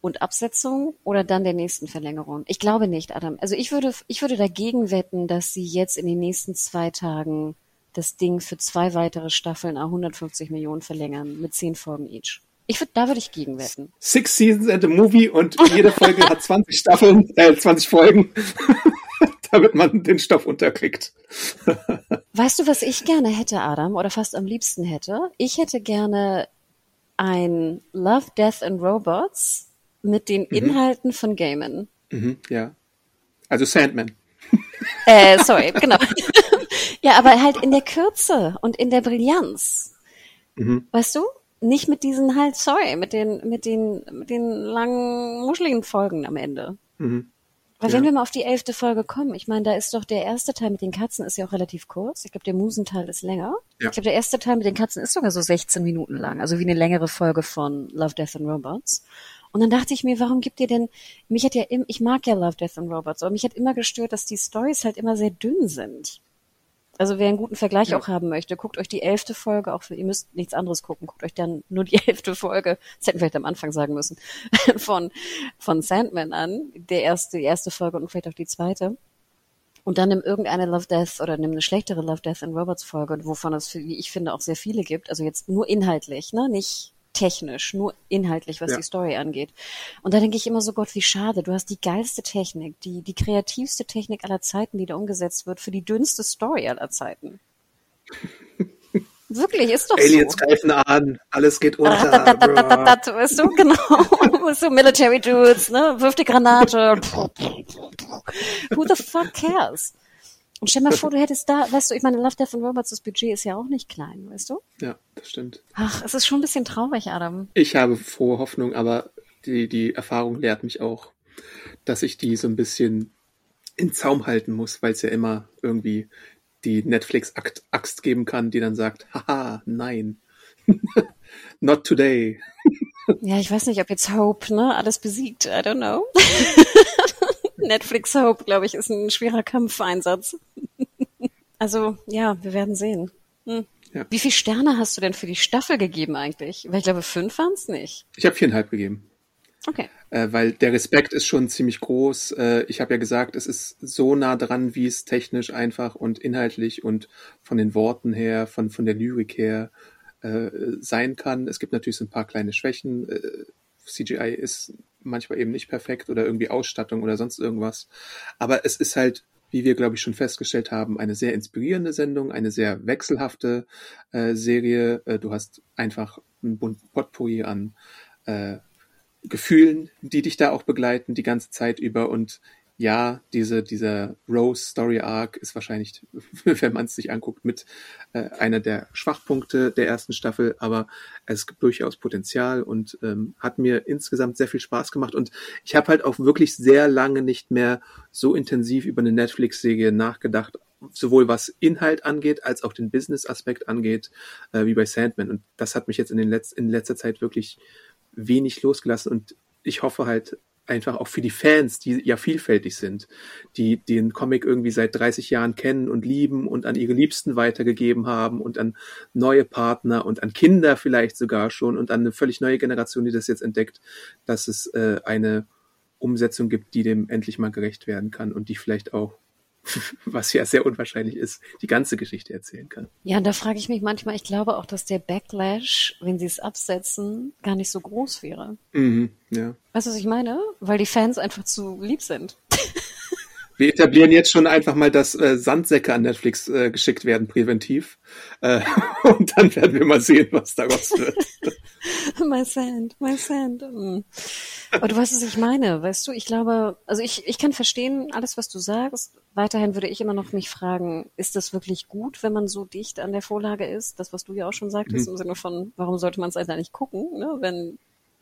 und Absetzung oder dann der nächsten Verlängerung. Ich glaube nicht, Adam. Also ich würde, ich würde dagegen wetten, dass sie jetzt in den nächsten zwei Tagen das Ding für zwei weitere Staffeln a 150 Millionen verlängern mit zehn Folgen each. Ich würde, da würde ich gegen wetten. Six Seasons and a Movie und jede Folge hat 20 Staffeln, äh, 20 Folgen, damit man den Stoff unterkriegt. Weißt du, was ich gerne hätte, Adam, oder fast am liebsten hätte? Ich hätte gerne ein Love, Death and Robots mit den Inhalten von Gaiman. Mhm, ja. Also Sandman. Äh, sorry, genau. ja, aber halt in der Kürze und in der Brillanz. Weißt du? Nicht mit diesen halt, sorry, mit den, mit den, mit den langen, muscheligen Folgen am Ende. Weil wenn Ja. wir mal auf die elfte Folge kommen, ich meine, da ist doch der erste Teil mit den Katzen ist ja auch relativ kurz. Ich glaube, der Musenteil ist länger. Ja. Ich glaube, der erste Teil mit den Katzen ist sogar so 16 Minuten lang, also wie eine längere Folge von Love, Death and Robots. Und dann dachte ich mir, warum gibt ihr denn, mich hat ja, im, ich mag ja Love, Death and Robots, aber mich hat immer gestört, dass die Stories halt immer sehr dünn sind. Also wer einen guten Vergleich Ja. auch haben möchte, guckt euch die elfte Folge, auch für, ihr müsst nichts anderes gucken, guckt euch dann nur die elfte Folge, das hätten wir vielleicht am Anfang sagen müssen, von, von Sandman an, der erste, die erste Folge und vielleicht auch die zweite. Und dann nimm irgendeine Love Death oder nimm eine schlechtere Love Death and Robots Folge, wovon es, wie ich finde, auch sehr viele gibt. Also jetzt nur inhaltlich, ne, nicht technisch, nur inhaltlich, was Ja. die Story angeht. Und da denke ich immer so, Gott, wie schade. Du hast die geilste Technik, die, die kreativste Technik aller Zeiten, die da umgesetzt wird, für die dünnste Story aller Zeiten. Wirklich, ist doch Aliens so. greifen an, alles geht unter. Ratatatatatatat, Weißt du, genau. Du, Military Dudes, ne? Wirf die Granate. Who the fuck cares? Und stell mal vor, du hättest da, weißt du, ich meine, Love, Death and Robots, das Budget ist ja auch nicht klein, weißt du? Ja, das stimmt. Ach, es ist schon ein bisschen traurig, Adam. Ich habe frohe Hoffnung, aber die, die Erfahrung lehrt mich auch, dass ich die so ein bisschen in Zaum halten muss, weil es ja immer irgendwie die Netflix-Axt geben kann, die dann sagt, haha, nein, not today. Ja, ich weiß nicht, ob jetzt Hope, ne, alles besiegt. I don't know. Netflix Hope, glaube ich, ist ein schwerer Kampfeinsatz. also, ja, wir werden sehen. Hm. Ja. Wie viele Sterne hast du denn für die Staffel gegeben eigentlich? Weil ich glaube, fünf waren es nicht. Ich habe viereinhalb gegeben. Okay. äh, weil der Respekt ist schon ziemlich groß. Äh, ich habe ja gesagt, es ist so nah dran, wie es technisch einfach und inhaltlich und von den Worten her, von, von der Lyrik her äh, sein kann. Es gibt natürlich so ein paar kleine Schwächen. Äh, CGI ist manchmal eben nicht perfekt oder irgendwie Ausstattung oder sonst irgendwas. Aber es ist halt, wie wir, glaube ich, schon festgestellt haben, eine sehr inspirierende Sendung, eine sehr wechselhafte äh, Serie. Äh, du hast einfach ein bunten Potpourri an äh, Gefühlen, die dich da auch begleiten die ganze Zeit über. Und ja, diese, dieser Rose Story Arc ist wahrscheinlich, wenn man es sich anguckt, mit äh, einer der Schwachpunkte der ersten Staffel, aber es gibt durchaus Potenzial und ähm, hat mir insgesamt sehr viel Spaß gemacht. Und ich habe halt auch wirklich sehr lange nicht mehr so intensiv über eine Netflix-Serie nachgedacht, sowohl was Inhalt angeht, als auch den Business-Aspekt angeht, äh, wie bei Sandman. Und das hat mich jetzt in, den Letz in letzter Zeit wirklich wenig losgelassen und ich hoffe halt einfach auch für die Fans, die ja vielfältig sind, die den Comic irgendwie seit 30 Jahren kennen und lieben und an ihre Liebsten weitergegeben haben und an neue Partner und an Kinder vielleicht sogar schon und an eine völlig neue Generation, die das jetzt entdeckt, dass es äh, eine Umsetzung gibt, die dem endlich mal gerecht werden kann und die vielleicht auch was ja sehr unwahrscheinlich ist, die ganze Geschichte erzählen kann. Ja, und da frage ich mich manchmal, ich glaube auch, dass der Backlash, wenn sie es absetzen, gar nicht so groß wäre. Mhm, ja. Weißt du, was ich meine? Weil die Fans einfach zu lieb sind. Wir etablieren jetzt schon einfach mal, dass äh, Sandsäcke an Netflix äh, geschickt werden, präventiv. Äh, und dann werden wir mal sehen, was daraus wird. my sand, my sand. Mm. Aber du weißt, was ich meine, weißt du? Ich glaube, also ich, ich kann verstehen alles, was du sagst. Weiterhin würde ich immer noch mich fragen, ist das wirklich gut, wenn man so dicht an der Vorlage ist? Das, was du ja auch schon sagtest, mhm. im Sinne von, warum sollte man es eigentlich nicht gucken, ne? wenn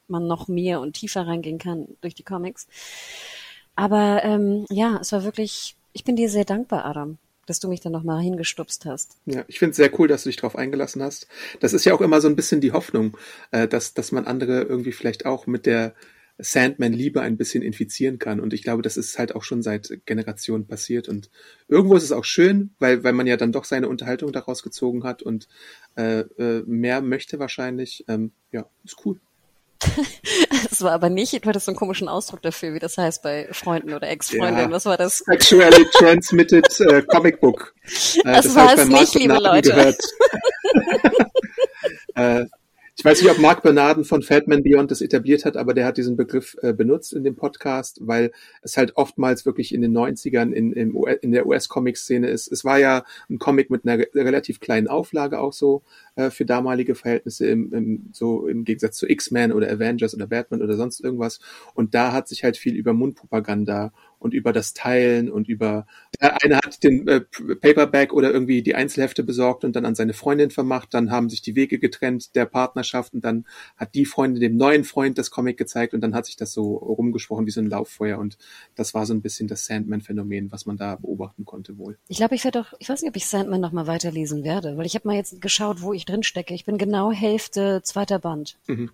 man noch mehr und tiefer reingehen kann durch die Comics. Aber ähm, ja, es war wirklich, ich bin dir sehr dankbar, Adam dass du mich dann nochmal hingestupst hast. Ja, ich finde es sehr cool, dass du dich darauf eingelassen hast. Das ist ja auch immer so ein bisschen die Hoffnung, äh, dass, dass man andere irgendwie vielleicht auch mit der Sandman-Liebe ein bisschen infizieren kann. Und ich glaube, das ist halt auch schon seit Generationen passiert. Und irgendwo ist es auch schön, weil, weil man ja dann doch seine Unterhaltung daraus gezogen hat und äh, äh, mehr möchte wahrscheinlich. Ähm, ja, ist cool. Das war aber nicht, du hattest so einen komischen Ausdruck dafür, wie das heißt bei Freunden oder Ex-Freundinnen. Ja, Was war das? Sexually transmitted uh, comic book. Äh, das, das war es nicht, liebe Leute. äh, weiß nicht, ob Mark Bernarden von Fatman Beyond das etabliert hat, aber der hat diesen Begriff äh, benutzt in dem Podcast, weil es halt oftmals wirklich in den 90ern in, im, in der US-Comic-Szene ist. Es war ja ein Comic mit einer relativ kleinen Auflage auch so äh, für damalige Verhältnisse, im, im, so im Gegensatz zu X-Men oder Avengers oder Batman oder sonst irgendwas. Und da hat sich halt viel über Mundpropaganda und über das Teilen und über der eine hat den äh, Paperback oder irgendwie die Einzelhefte besorgt und dann an seine Freundin vermacht, dann haben sich die Wege getrennt der Partnerschaft und dann hat die Freundin dem neuen Freund das Comic gezeigt und dann hat sich das so rumgesprochen wie so ein Lauffeuer und das war so ein bisschen das Sandman-Phänomen, was man da beobachten konnte wohl. Ich glaube, ich werde doch, ich weiß nicht, ob ich Sandman noch mal weiterlesen werde, weil ich habe mal jetzt geschaut, wo ich drin stecke. Ich bin genau Hälfte zweiter Band. Mhm.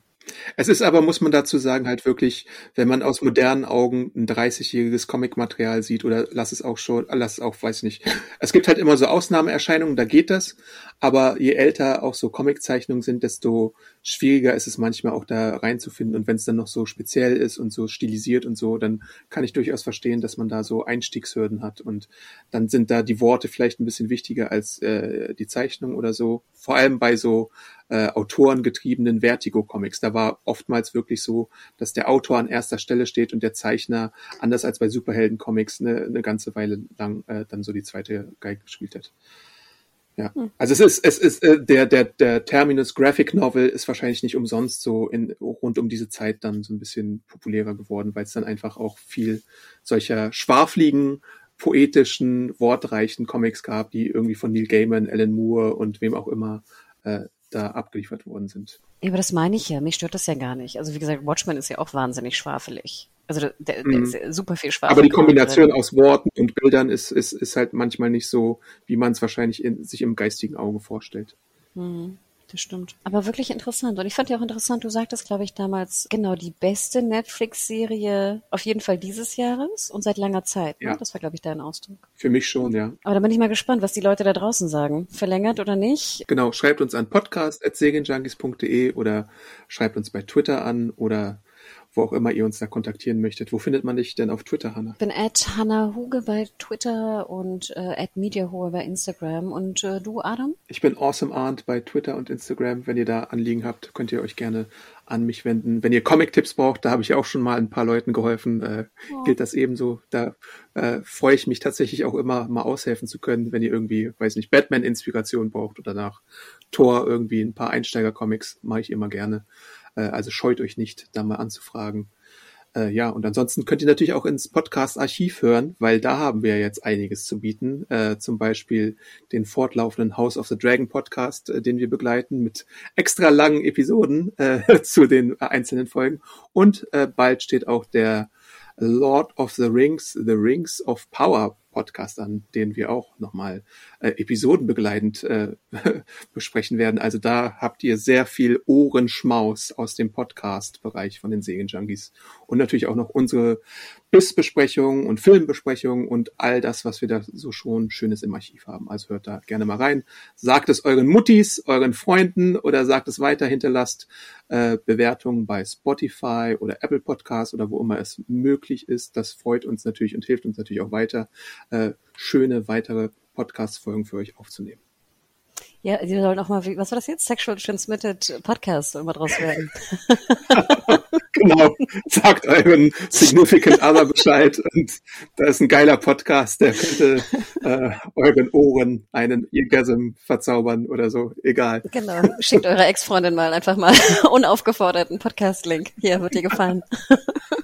Es ist aber, muss man dazu sagen, halt wirklich, wenn man aus modernen Augen ein 30-jähriges Comic-Material sieht oder lass es auch schon, lass es auch, weiß nicht. Es gibt halt immer so Ausnahmeerscheinungen, da geht das. Aber je älter auch so Comiczeichnungen sind, desto schwieriger ist es manchmal auch da reinzufinden. Und wenn es dann noch so speziell ist und so stilisiert und so, dann kann ich durchaus verstehen, dass man da so Einstiegshürden hat. Und dann sind da die Worte vielleicht ein bisschen wichtiger als äh, die Zeichnung oder so. Vor allem bei so äh, autorengetriebenen Vertigo-Comics. Da war oftmals wirklich so, dass der Autor an erster Stelle steht und der Zeichner, anders als bei Superhelden-Comics, eine, eine ganze Weile lang äh, dann so die zweite Geige gespielt hat. Ja, hm. also es ist, es ist äh, der der der Terminus Graphic Novel ist wahrscheinlich nicht umsonst so in rund um diese Zeit dann so ein bisschen populärer geworden, weil es dann einfach auch viel solcher schwarfliegen, poetischen, wortreichen Comics gab, die irgendwie von Neil Gaiman, Alan Moore und wem auch immer äh, da abgeliefert worden sind. Ja, aber das meine ich ja. Mich stört das ja gar nicht. Also wie gesagt, Watchmen ist ja auch wahnsinnig schwafelig. Also der, der mhm. ist super viel Schwafel. Aber die Kombination drin. aus Worten und Bildern ist, ist, ist halt manchmal nicht so, wie man es wahrscheinlich in, sich im geistigen Auge vorstellt. Mhm das stimmt. Aber wirklich interessant. Und ich fand ja auch interessant, du sagtest, glaube ich, damals, genau, die beste Netflix-Serie auf jeden Fall dieses Jahres und seit langer Zeit. Ne? Ja. Ne? Das war, glaube ich, dein Ausdruck. Für mich schon, ja. Aber da bin ich mal gespannt, was die Leute da draußen sagen. Verlängert oder nicht? Genau, schreibt uns an podcast.segenjunkies.de oder schreibt uns bei Twitter an oder wo auch immer ihr uns da kontaktieren möchtet. Wo findet man dich denn auf Twitter, Hanna? Ich bin at Hanna Huge bei Twitter und äh, at MediaHohe bei Instagram. Und äh, du, Adam? Ich bin Awesome Arndt bei Twitter und Instagram. Wenn ihr da Anliegen habt, könnt ihr euch gerne an mich wenden. Wenn ihr Comic-Tipps braucht, da habe ich auch schon mal ein paar Leuten geholfen, äh, oh. gilt das ebenso. Da äh, freue ich mich tatsächlich auch immer, mal aushelfen zu können, wenn ihr irgendwie, weiß nicht, Batman-Inspiration braucht oder nach Thor irgendwie ein paar Einsteiger-Comics, mache ich immer gerne. Äh, also scheut euch nicht, da mal anzufragen. Äh, ja, und ansonsten könnt ihr natürlich auch ins Podcast-Archiv hören, weil da haben wir jetzt einiges zu bieten. Äh, zum Beispiel den fortlaufenden House of the Dragon Podcast, äh, den wir begleiten mit extra langen Episoden äh, zu den einzelnen Folgen. Und äh, bald steht auch der Lord of the Rings, The Rings of Power Podcast an, den wir auch nochmal äh, episodenbegleitend äh, besprechen werden. Also da habt ihr sehr viel Ohrenschmaus aus dem Podcast-Bereich von den Segen-Junkies. Und natürlich auch noch unsere Bissbesprechungen und Filmbesprechungen und all das, was wir da so schon Schönes im Archiv haben. Also hört da gerne mal rein. Sagt es euren Muttis, euren Freunden oder sagt es weiter, hinterlasst äh, Bewertungen bei Spotify oder Apple Podcasts oder wo immer es möglich ist. Das freut uns natürlich und hilft uns natürlich auch weiter, äh, schöne weitere Podcast-Folgen für euch aufzunehmen. Ja, die sollen auch mal, wie, was war das jetzt? Sexual Transmitted Podcast immer draus werden. genau. Sagt euren Significant Other Bescheid und da ist ein geiler Podcast, der könnte äh, euren Ohren einen Orgasm verzaubern oder so. Egal. Genau. Schickt eure Ex-Freundin mal einfach mal unaufgeforderten Podcast-Link. Hier, wird dir gefallen.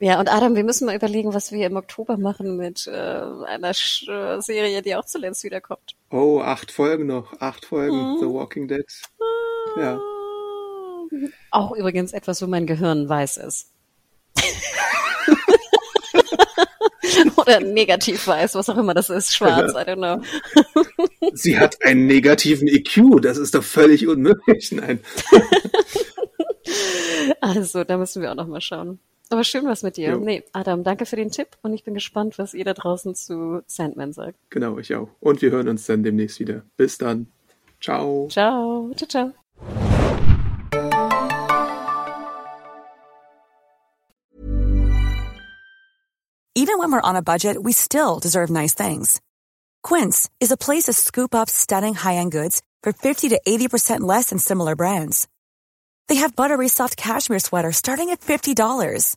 Ja, und Adam, wir müssen mal überlegen, was wir im Oktober machen mit äh, einer Sch äh, Serie, die auch zuletzt wiederkommt. Oh, acht Folgen noch. Acht Folgen. Mhm. The Walking Dead. Ja. Auch übrigens etwas, wo mein Gehirn weiß ist. Oder negativ weiß, was auch immer das ist. Schwarz, I don't know. Sie hat einen negativen EQ. Das ist doch völlig unmöglich. Nein. also, da müssen wir auch noch mal schauen. Aber schön was mit dir. Jo. Nee, Adam, danke für den Tipp und ich bin gespannt, was ihr da draußen zu Sandman sagt. Genau, ich auch. Und wir hören uns dann demnächst wieder. Bis dann. Ciao. Ciao. Ciao, ciao. Even when we're on a budget, we still deserve nice things. Quince is a place to scoop up stunning high-end goods for 50 to 80% less than similar brands. They have buttery soft cashmere sweaters starting at $50,